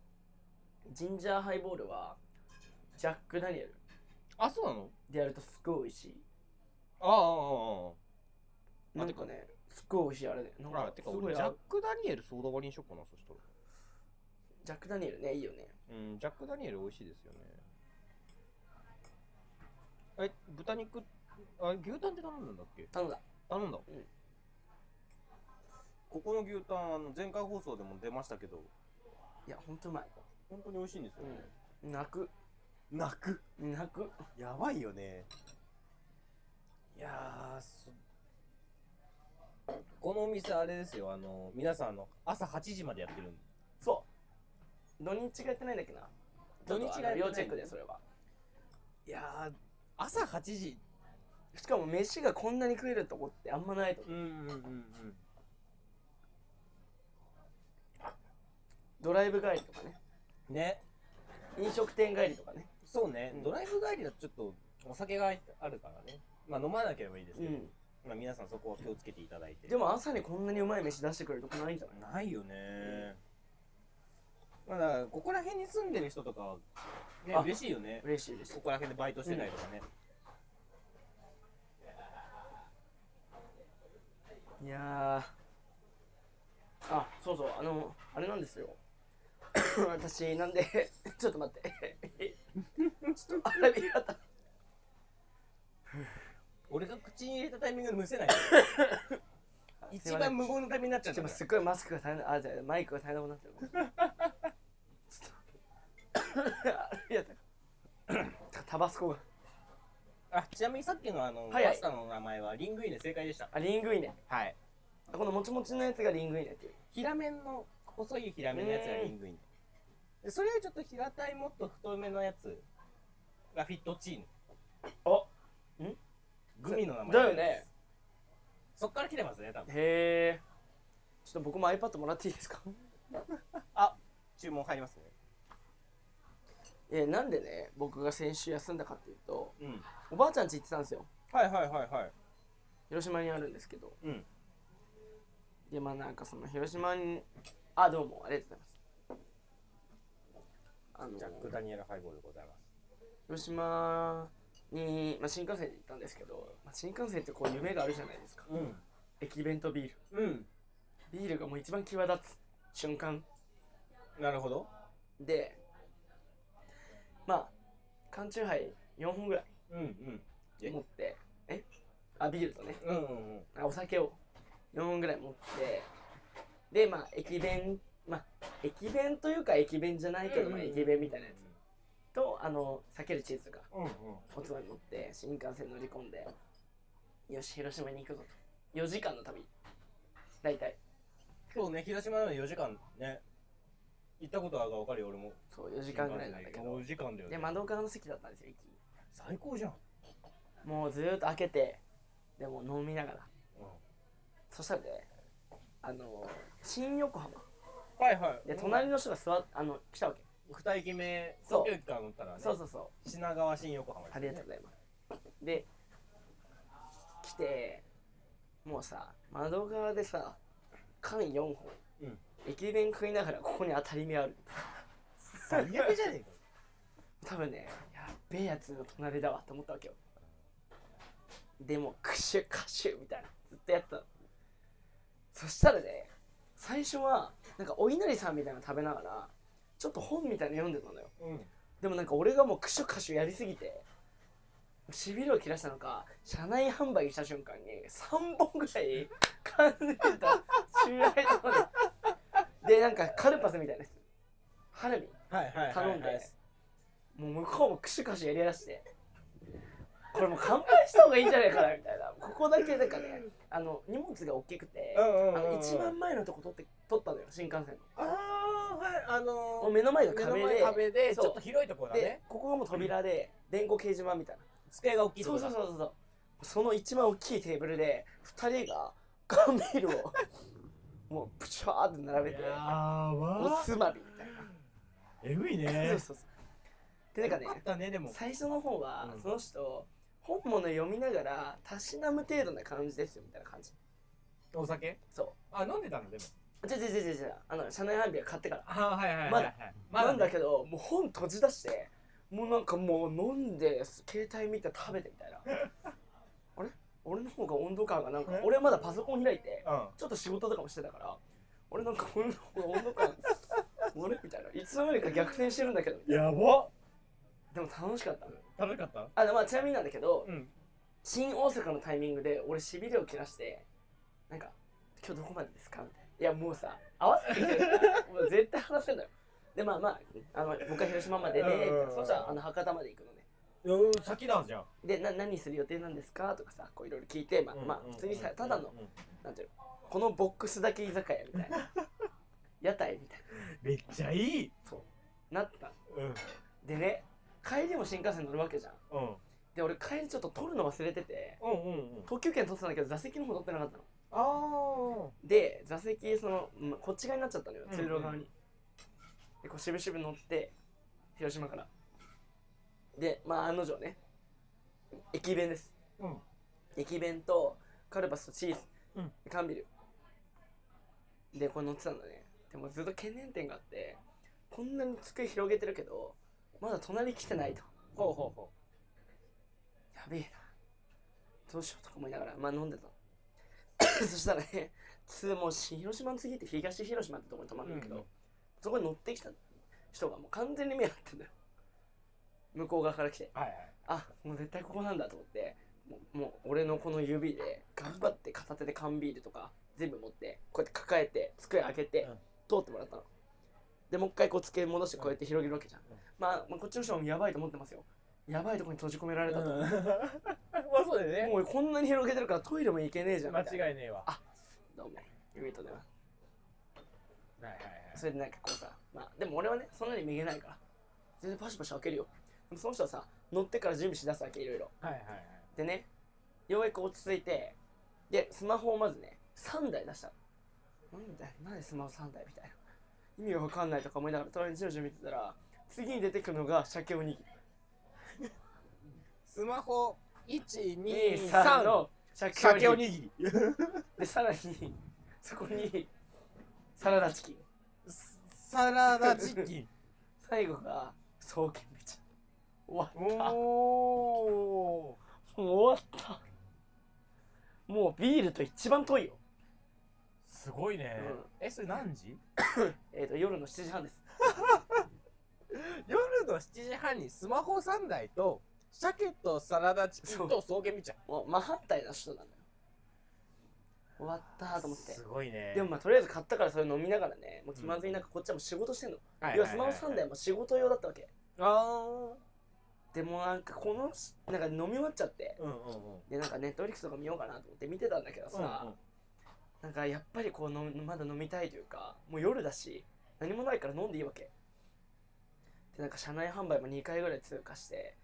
ジンジャーハイボールはジャック・ダニエル。あそうなの？でやるとすっごい美味しい。ああああああ。なんかねすっごい美味しいあれでなんかてか俺ジャック・ダニエルソーダ割りにしようかなそしたらジャック・ダニエルねいいよね。うんジャック・ダニエル美味しいですよね。え豚肉あ牛タンって頼んだんだっけ？頼んだ。頼んだ、うん。ここの牛タンあの前回放送でも出ましたけど。いやほんとうまい。本当に美味しいんですよね、うん。泣く。泣く？泣く。やばいよね。いやこのお店あれですよ。あの皆さんあの朝8時までやってるんそう土日がやってないんだっけな？土日が要チェックでそれは。いやー朝8時。しかも飯がこんなに食えるとこってあんまないと思う。うんうんうんうんドライブ帰りとかね。ね。飲食店帰りとかね。そうね、うん。ドライブ帰りだとちょっとお酒があるからね。まあ飲まなければいいですけど、うん。まあ、皆さんそこは気をつけていただいて。でも朝にこんなにうまい飯出してくれるとこないんじゃない？ないよね、まあだここら辺に住んでる人とかはねあ嬉しいよね。嬉しい嬉しい。ここら辺でバイトしてたりとかね、いやー。あそうそう。あのあれなんですよ。私なんで ちょっと待って。ちょっとアラビアタ俺が口に入れたタイミングでむせない。一番無言のタイミングになっちゃったから。ちょっとすっごいマスクが大変あじゃあマイクが大変なことになってる。ちょっとアラビアタタバスコが。あちなみにさっきのあの、はいはい。パスタの名前はリングイネ正解でした。あリングイネ。はい。あこのもちもちのやつがリングイネっていう。平麺の細い平麺のやつがリングイネ。でそれよりちょっと平たいもっと太めのやつがフィットチーヌあグミの名前。だよね。そっから来てますね多分。へえちょっと僕も iPad もらっていいですか？あ注文入りますねえなんでね僕が先週休んだかっていうとうん。おばあちゃん家行ってたんですよ。はいはいはいはい。広島にあるんですけど。うん。でまあなんかその広島にあどうもありがとうございます。あのジャック・ダニエル・ハイボールでございます。広島に、まあ、新幹線で行ったんですけど、まあ、新幹線ってこう夢があるじゃないですか。うん。駅弁とビール。うん。ビールがもう一番際立つ瞬間。なるほど。でまあ缶チューハイ4本ぐらいうんうん。え？持ってえ？あビールとね。うんうんあお酒を4本ぐらい持ってでまあ駅弁まあ駅弁というか駅弁じゃないけど、まあ、駅弁みたいなやつ。とあの避けるチーズがうんうん。おつまみ持って新幹線乗り込んでよし広島に行くぞと。4時間の旅。大体。そうね広島まで4時間ね行ったことあるか分かるよ俺も。そう4時間ぐらいなんだけど。4時間だよね。で窓側の席だったんですよ駅。最高じゃん。もうずーっと開けてでも飲みながら。うん。そしたらねあの新横浜。はいはい。で隣の人が座っあの来たわけ。二駅目そう東京駅から乗ったらね。そうそうそう。品川新横浜ですありがとうございます。で来てもうさ窓側でさ缶4本、うん駅弁食いながらここに当たり目ある。最悪じゃねえか。多分ねやっべえやつの隣だわって思ったわけよ。でもクシュカシュみたいな。ずっとやってたの。そしたらね最初はなんかお稲荷さんみたいなの食べながらちょっと本みたいなの読んでたのよ。うん。でもなんか俺がもうクシュカシュやりすぎてしびれを切らしたのか車内販売した瞬間に3本ぐらい缶抜いたシューライトででなんかカルパスみたいなやつ。ハラミ。はいはいはいはい。頼んでもう向こうもクシュカシュやりだして。これもう乾杯した方がいいんじゃないかなみたいな。ここだけなんかねあの荷物が大きくてうんうんうんあの一番前のとこ取って取ったのよ新幹線ああはいあののもう目の前が壁で前壁でちょっと広いところだでねここがもう扉で電光掲示板みたいな机が大きいとそうそうそうそう。その一番大きいテーブルで2人が缶ビールを もうプチャーって並べてやおばつまみみたいな。えぐいそうねそうそう。でなんかねねでも。最初の方はうん。その人本物読みながらたしなむ程度な感じですよみたいな感じ。お酒？そあ飲んでたの？でも。うじゃじゃじゃじゃじゃあの車内販売買ってから。あはいはいはいまだ。まだなんだけどもう本閉じ出してもうなんかもう飲んで携帯見て食べてみたいな。あれ？俺の方が温度感がなんかえ？俺はまだパソコン開いてうん。ちょっと仕事とかもしてたから俺なんか俺の方が温度感あれみたいな。いつの間にか逆転してるんだけどやば。でも楽しかった。楽しかった？あでまあちなみになんだけど、うん。新大阪のタイミングで俺しびれを切らしてなんか「今日どこまでですか?」みたいな「いやもうさ合わせてきてるから絶対話せんだよ」でまあまああのもう一回広島までで、そしたらあの博多まで行くのね。うん先だじゃん。でな何する予定なんですか？とかさこういろいろ聞いてまあ、まあ普通にさただのなんていうのこのボックスだけ居酒屋みたいな。屋台みたいめっちゃいい。なそう。なった。のうん。でね帰りも新幹線乗るわけじゃん。うん。で俺帰りちょっと取るの忘れててうんうんうん。特急券取ってたんだけど座席の方取ってなかったの。あで座席その、まこっち側になっちゃったのよ通路側に、でこうしぶしぶ乗って広島から。でまあ案の定ね駅弁です。あうん。駅弁とカルパスとチーズ、うん。缶ビール。でこれ乗ってたんだね。でもずっと懸念点があってこんなに机広げてるけどまだ隣来てないと。ほうほうほやべえな。どうしようとか思いながらまあ飲んでたの。そしたらねつもう広島の次って東広島ってとこに泊まるんだけど、うんうんそこに乗ってきた人がもう完全に目合ってんだよ。向こう側から来て。うはいはい。あもう絶対ここなんだと思って。もうもう俺のこの指で頑張って片手で缶ビールとか全部持ってこうやって抱えて机開けて、うん。通ってもらったの。でもう一回こう机戻してこうやって広げるわけじゃん、うん。まあ、まあこっちの人もやばいと思ってますよ。やばいとこに閉じ込められたと、まあそうだよね。もうこんなに広げてるからトイレも行けねえじゃん。間違いねえわ。はどうも。指とでは。いはいはいそれでなんかこうさまあでも俺はねそんなに見えないから。全然パシパシ開けるよ。でもその人はさ乗ってから準備しだすわけいろいろ。はいはいはい。でねようやく落ち着いてでスマホをまずね3台出したの。なんだよなんでスマホ3台みたいな。意味が分かんないとか思いながら隣にじろじろ見てたら次に出てくるのが鮭おにぎスマホり123 23の鮭おにぎりでさらにそこにサラダチキンサラダチキン。最後が双剣めちゃ終わった。もおう終わった。もうビールと一番遠いよ。すごいね、うん。えそれ何時？えっ、と夜の7時半です。夜の7時半にスマホ3台と鮭とサラダチキンと草原みちゃもう真反対な人なんだよ終わったと思って。すごいね。でもまあとりあえず買ったからそれ飲みながらねもう気まずい中こっちはもう仕事してんの、はい要はスマホ3台も仕事用だったわけ。あでもなんかこのなんか飲み終わっちゃって。ーうんうんうん。でなんかネットフリックスとか見ようかなと思って見てたんだけどさ、なんかやっぱりこう飲みまだ飲みたいというかもう夜だし何もないから飲んでいいわけ。でなんか車内販売も2回ぐらい通過して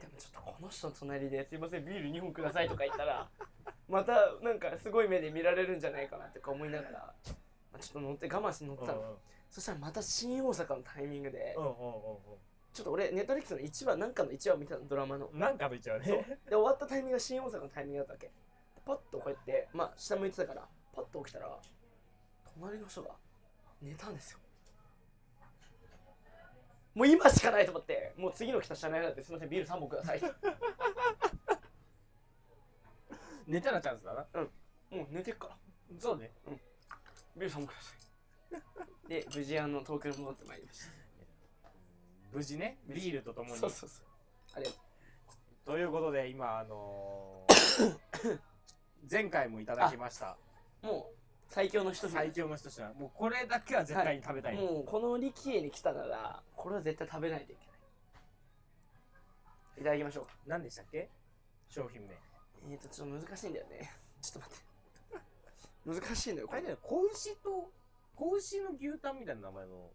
でもちょっとこの人の隣で「すいませんビール2本ください」とか言ったらまたなんかすごい目で見られるんじゃないかなとか思いながら、まあ、ちょっと乗って我慢して乗ったの、そしたらまた新大阪のタイミングで、うんうんちょっと俺ネットフリックスの1話なんかの1話を見てたのドラマの。うんなんかと一応ね。で終わったタイミングが新大阪のタイミングだったわけ。パッとこうやってまあ下向いてたからパッと起きたら隣の人が寝たんですよもう今しかないと思ってもう次の来た車内なんですみませんビール3本ください。寝たらチャンスだな。もう寝てっから。そうね。ビール3本ください。で無事あの東京に戻ってまいりまし無事ね。ビールととたもに。そうそうそう。ありがとということで今あのー 前回もいただきました。うもう最強の一つ最強の一品もうこれだけは絶対に食べたい、もうこの力家に来たならこれは絶対食べないといけない。いただきましょう。何でしたっけ？商品名。えーとちょっと難しいんだよね。ちょっと待って。難しいのよこれ。あれだよ子牛と子牛の牛タンみたいな名前の。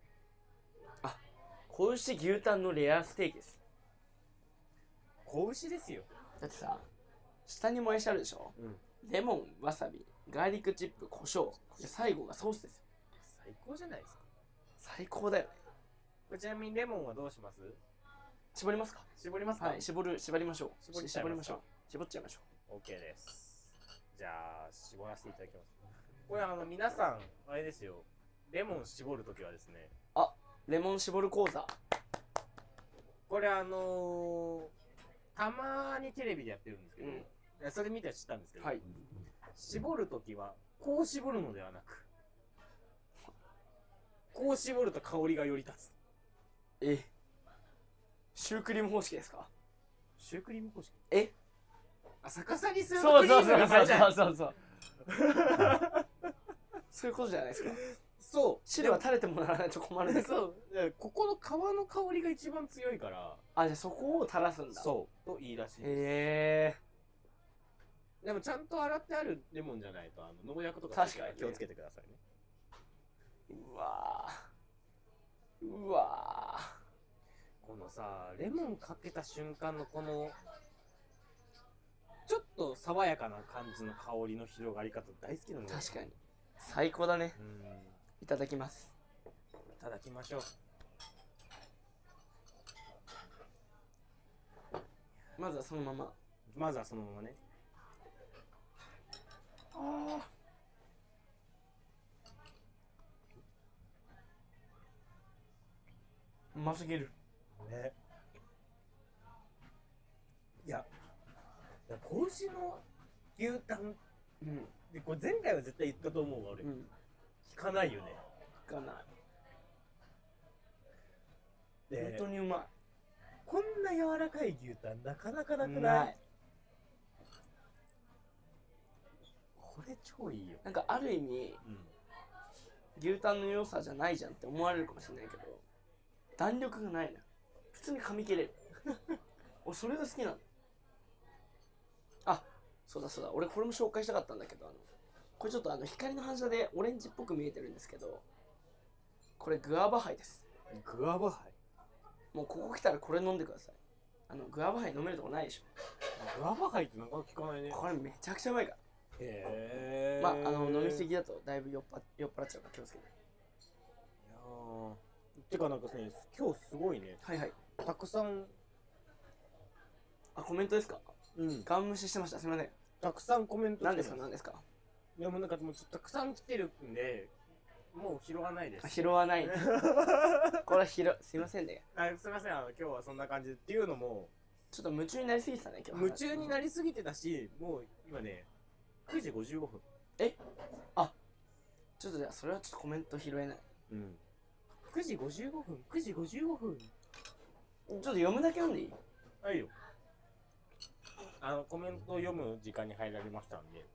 子牛牛タンのレアステーキです。子牛ですよ。だってさ下にもやしあるでしょ？うん。レモンわさびガーリックチップ胡椒。で最後がソースですよ。最高じゃないですか。最高だよ。ねこれちなみにレモンはどうします？絞りますか？絞りますか？はい絞る縛りましょう。絞り絞りましょう。絞っちゃいましょ OK です。じゃあ絞らせていただきます。これあの皆さんあれですよ。レモン絞るときはですね。うレモン絞る講座。これあのーたまにテレビでやってるんですけど、うん。それ見て知ったんですけど、はい絞るときはこう絞るのではなくこう絞ると香りがより立つ。えシュークリーム方式ですか？シュークリーム方式？え？あ逆さにするとそうそうそうそう。が入っちゃうそうそうそう。いうことじゃないですか？そう。汁は垂れてもらわないと困るんですそう。でここの皮の香りが一番強いからあじゃあそこを垂らすんだ。そう。といいらしいです。へえでもちゃんと洗ってあるレモンじゃないとあの農薬とか確かに。ね気をつけてくださいね。うわー。うわこのさレモンかけた瞬間のこのちょっと爽やかな感じの香りの広がり方大好きなんだ確かに。最高だね。うん。いただきます。いただきましょう。まずはそのまま。まずはそのままねあうますぎる。ね。いやいや子牛の牛タン。うん。でこれ前回は絶対言ったと思うわ俺、うん。聞かないよね。かない。で本当にうまこんな柔らかい牛タンなかなかなくい？ないこれ超いいよ、なんかある意味牛タンの良さじゃないじゃんって思われるかもしれないけど弾力がないの普通に噛み切れる。俺それが好きなの。あそうだそうだ。俺これも紹介したかったんだけどあのこれちょっとあの光の反射でオレンジっぽく見えてるんですけどこれグアバハイです。グアバハイ？もうここ来たらこれ飲んでください。あのグアバハイ飲めるとこないでしグアバハイってなかなか聞かないね。ょこれめちゃくちゃうまいからへえまああの飲みすぎだとだいぶ酔っぱ酔っ払っちゃうから気をつけて。いやー。てかなんかね今日すごいね。はいはい。たくさん。あコメントですか？うん。ガン無視してました。すみません。たくさんコメント来て何ですか？何ですか？いやもうなんかもうちょっとたくさん来てるんでもう拾わないです。拾わない。これは拾すいませんね。あすみません。あの今日はそんな感じでっていうのもちょっと夢中になりすぎてたね今日夢中になりすぎてたしもう今ね9時55分。ちょっとじゃあそれはちょっとコメント拾えない。うん。9時55分？9時55分？ちょっと読むだけ読んでいい？はいよ。あのコメントを読む時間に入られましたんで。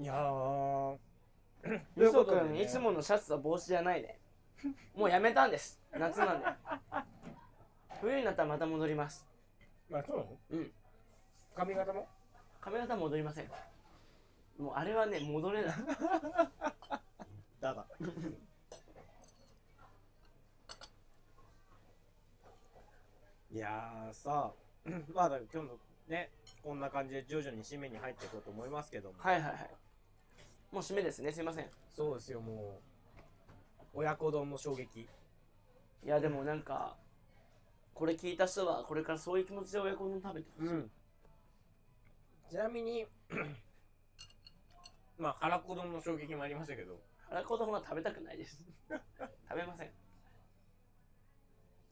いやー。といゆうことでね。そくんいつものシャツと帽子じゃないね。もうやめたんです。夏なんで。冬になったらまた戻ります。まあそうなの？うん。髪型も？髪型戻りません。もうあれはね戻れない。だがいやーさ まあだ今日のねこんな感じで徐々に締めに入っていこうと思いますけども。はいはいはい。もう締めですね。すいません。いそうですよもう親子丼の衝撃。やでもなんかこれ聞いた人はこれからそういう気持ちで親子丼食べてほしい、んちなみに まあ腹子丼の衝撃もありましたけど。腹子丼は食べたくないです。食べません。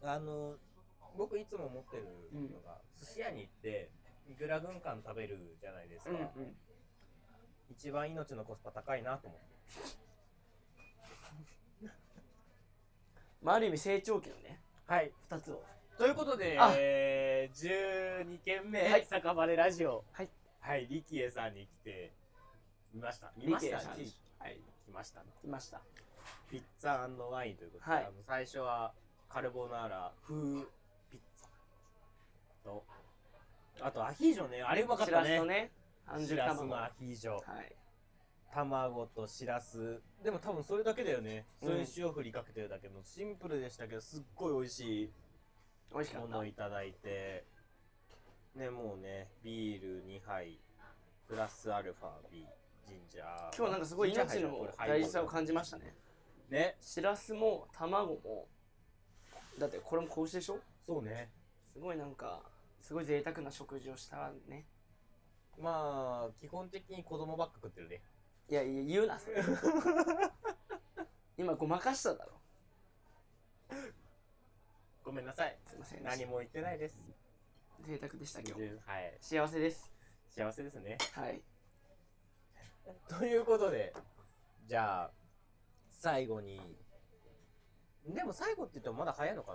あの僕いつも思ってるのが、寿司屋に行っていくら軍艦食べるじゃないですか、うんうん。一番命のコスパ高いなと思って。まあある意味成長期のね。はい。2つを。ということであ、えー、12件目、はい。酒場でラジオ。はいはい力恵さんに来てみました？見ました？はい来ましたね。いました。ピッツァワインということで、はい。あの最初はカルボナーラ風ピッツァとあとアヒージョねあれうまかっしたね。らすとね半し熟卵。のアヒージョ。い。卵としらすでも多分それだけだよね、うんそれに塩振りかけてるだけのシンプルでしたけどすっごい美味しい美味しかった。ものをいただいてねもうねビール2杯プラスアルファビージンジャー。今日なんかすごい命の大事さを感じましたね。ね。しらすも卵もだってこれも子牛でしょ？そうね。すごいなんかすごい贅沢な食事をしたね。まあ基本的に子供ばっか食ってるね。いやいや言うなそれ。今ごまかしただろ。ごめんなさい。すいません何も言ってないです贅沢でした今日。はい。幸せです。幸せですね。はい。ということでじゃあ最後にでも最後って言ってもまだ早いのか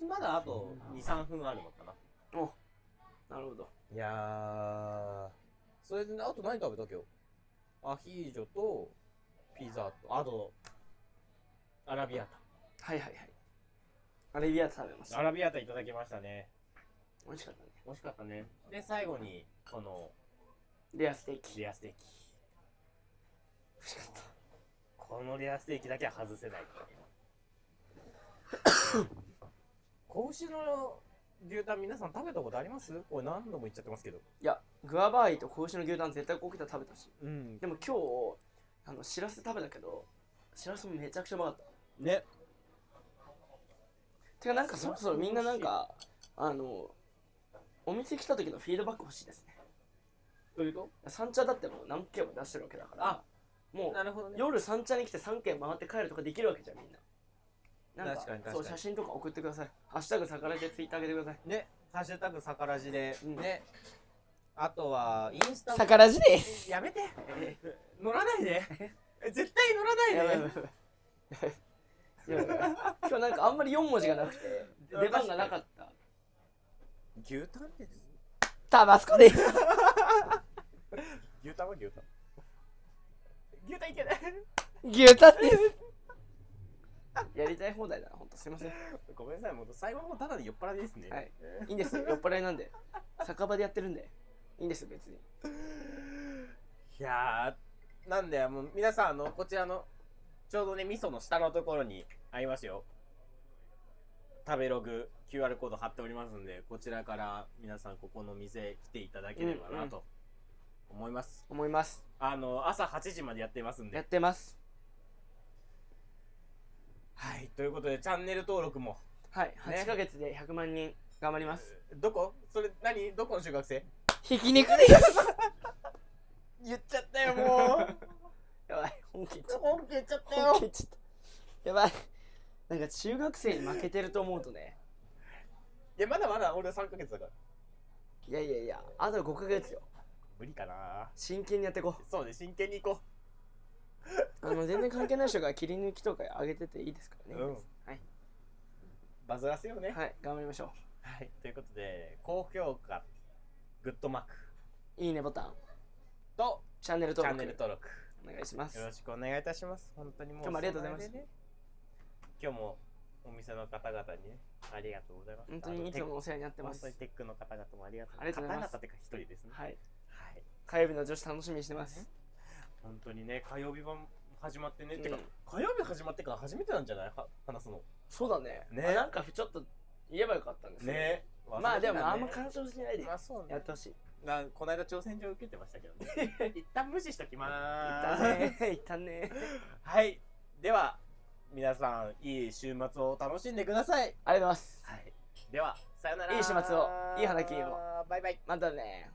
な？まだあと23分あるのかな。おなるほど。いやーそれであと何食べた今日？アヒージョとピザとあとアラビアはいはいはい。アレビアータ食べました。タアラビアータいただきましたね美味しかったね。美味しかったね。で最後にこのレアステーキ。レアステーキ。美味しかった。このレアステーキだけは外せない子牛の牛タン皆さん食べたことあります？これ何度も言っちゃってますけど。いやグアバーイと子牛の牛タン絶対こう来たら食べてほしい。うん。でも今日あのしらす食べたけどしらすもめちゃくちゃうまかった。ね。てかなんかそろそろみんななんかあのお店来た時のフィードバック欲しいですね。というと？三茶だってもう何軒も出してるわけだからあもうなるほどね。夜三茶に来て3軒回って帰るとかできるわけじゃんみんな。なんか確かに確かに。そう写真とか送ってください。ハッシュタグさからでツイッター上げてください。ねハッシュタグさからじで、うん。ね。あとはインスタも。からじです。やめて。乗らないで。絶対乗らないで。今日なんかあんまり4文字がなくて 出番がなかった牛タンです。タバスコです。牛タンは牛タン。牛タンいけない。牛タンです。やりたい放題だなほんとすいません。はごめんなさいもう最後の方ただで酔っ払いですね。い。いいんです。酔っ払いなんで。酒場でやってるんで。いいんです別に。いやーなんでもう皆さんあのこちらのちょうどね味噌の下のところにありますよ。食べログ QR コード貼っておりますんでこちらから皆さんここの店来ていただければなんと思います、思います。あの朝8時までやってますんやっでてます。はいということでチャンネル登録も。はい8ヶ月で100万人頑張ります。どこ？それ何？どこの中学生？ひき肉です。言っちゃったよもう。やばい本気。言っちゃっ本気言っちゃったた本気言っちゃった。やばい。なんか中学生に負けてると思うとねいやまだまだ俺3ヶ月だから。いやいやいやあと5ヶ月よ。無理かな。真剣にやっていこそうね真剣に行こう。あの全然関係ない人が切り抜きとか上げてていいですからね、うん。はい、うバズらせようね。はい、頑張りましょはい、ということで高評価グッドマーク。ういいねボタン。とチャンネルチャ登録ンネル登録。お願いします。よろしくお願いいたします。本当にもう今日もありがとうございますその間でね。今日もお店の方々にねありがとうございます。本当にいつもお世話になってます。本当にテックの方々もありがとう。ございます。方々っていうか一人ですね。はい。はい火曜日の女子楽しみにしてます。本当にね火曜日版始まってね、うん。てか火曜日始まってから初めてなんじゃない？は話すの。そうだね。ね。あなんかちょっと言えばよかったんですけど。ね。まあでもあんま干渉しないで。まあそうね。やってほしい。なこの間挑戦状受けてましたけどね。一旦無視しときま一ーす旦ね。一旦ね。はい。では皆さんいい週末を楽しんでください。ありがとうございます。はい。ではさよなら。いい週末をいい花金を。バイバイ。またね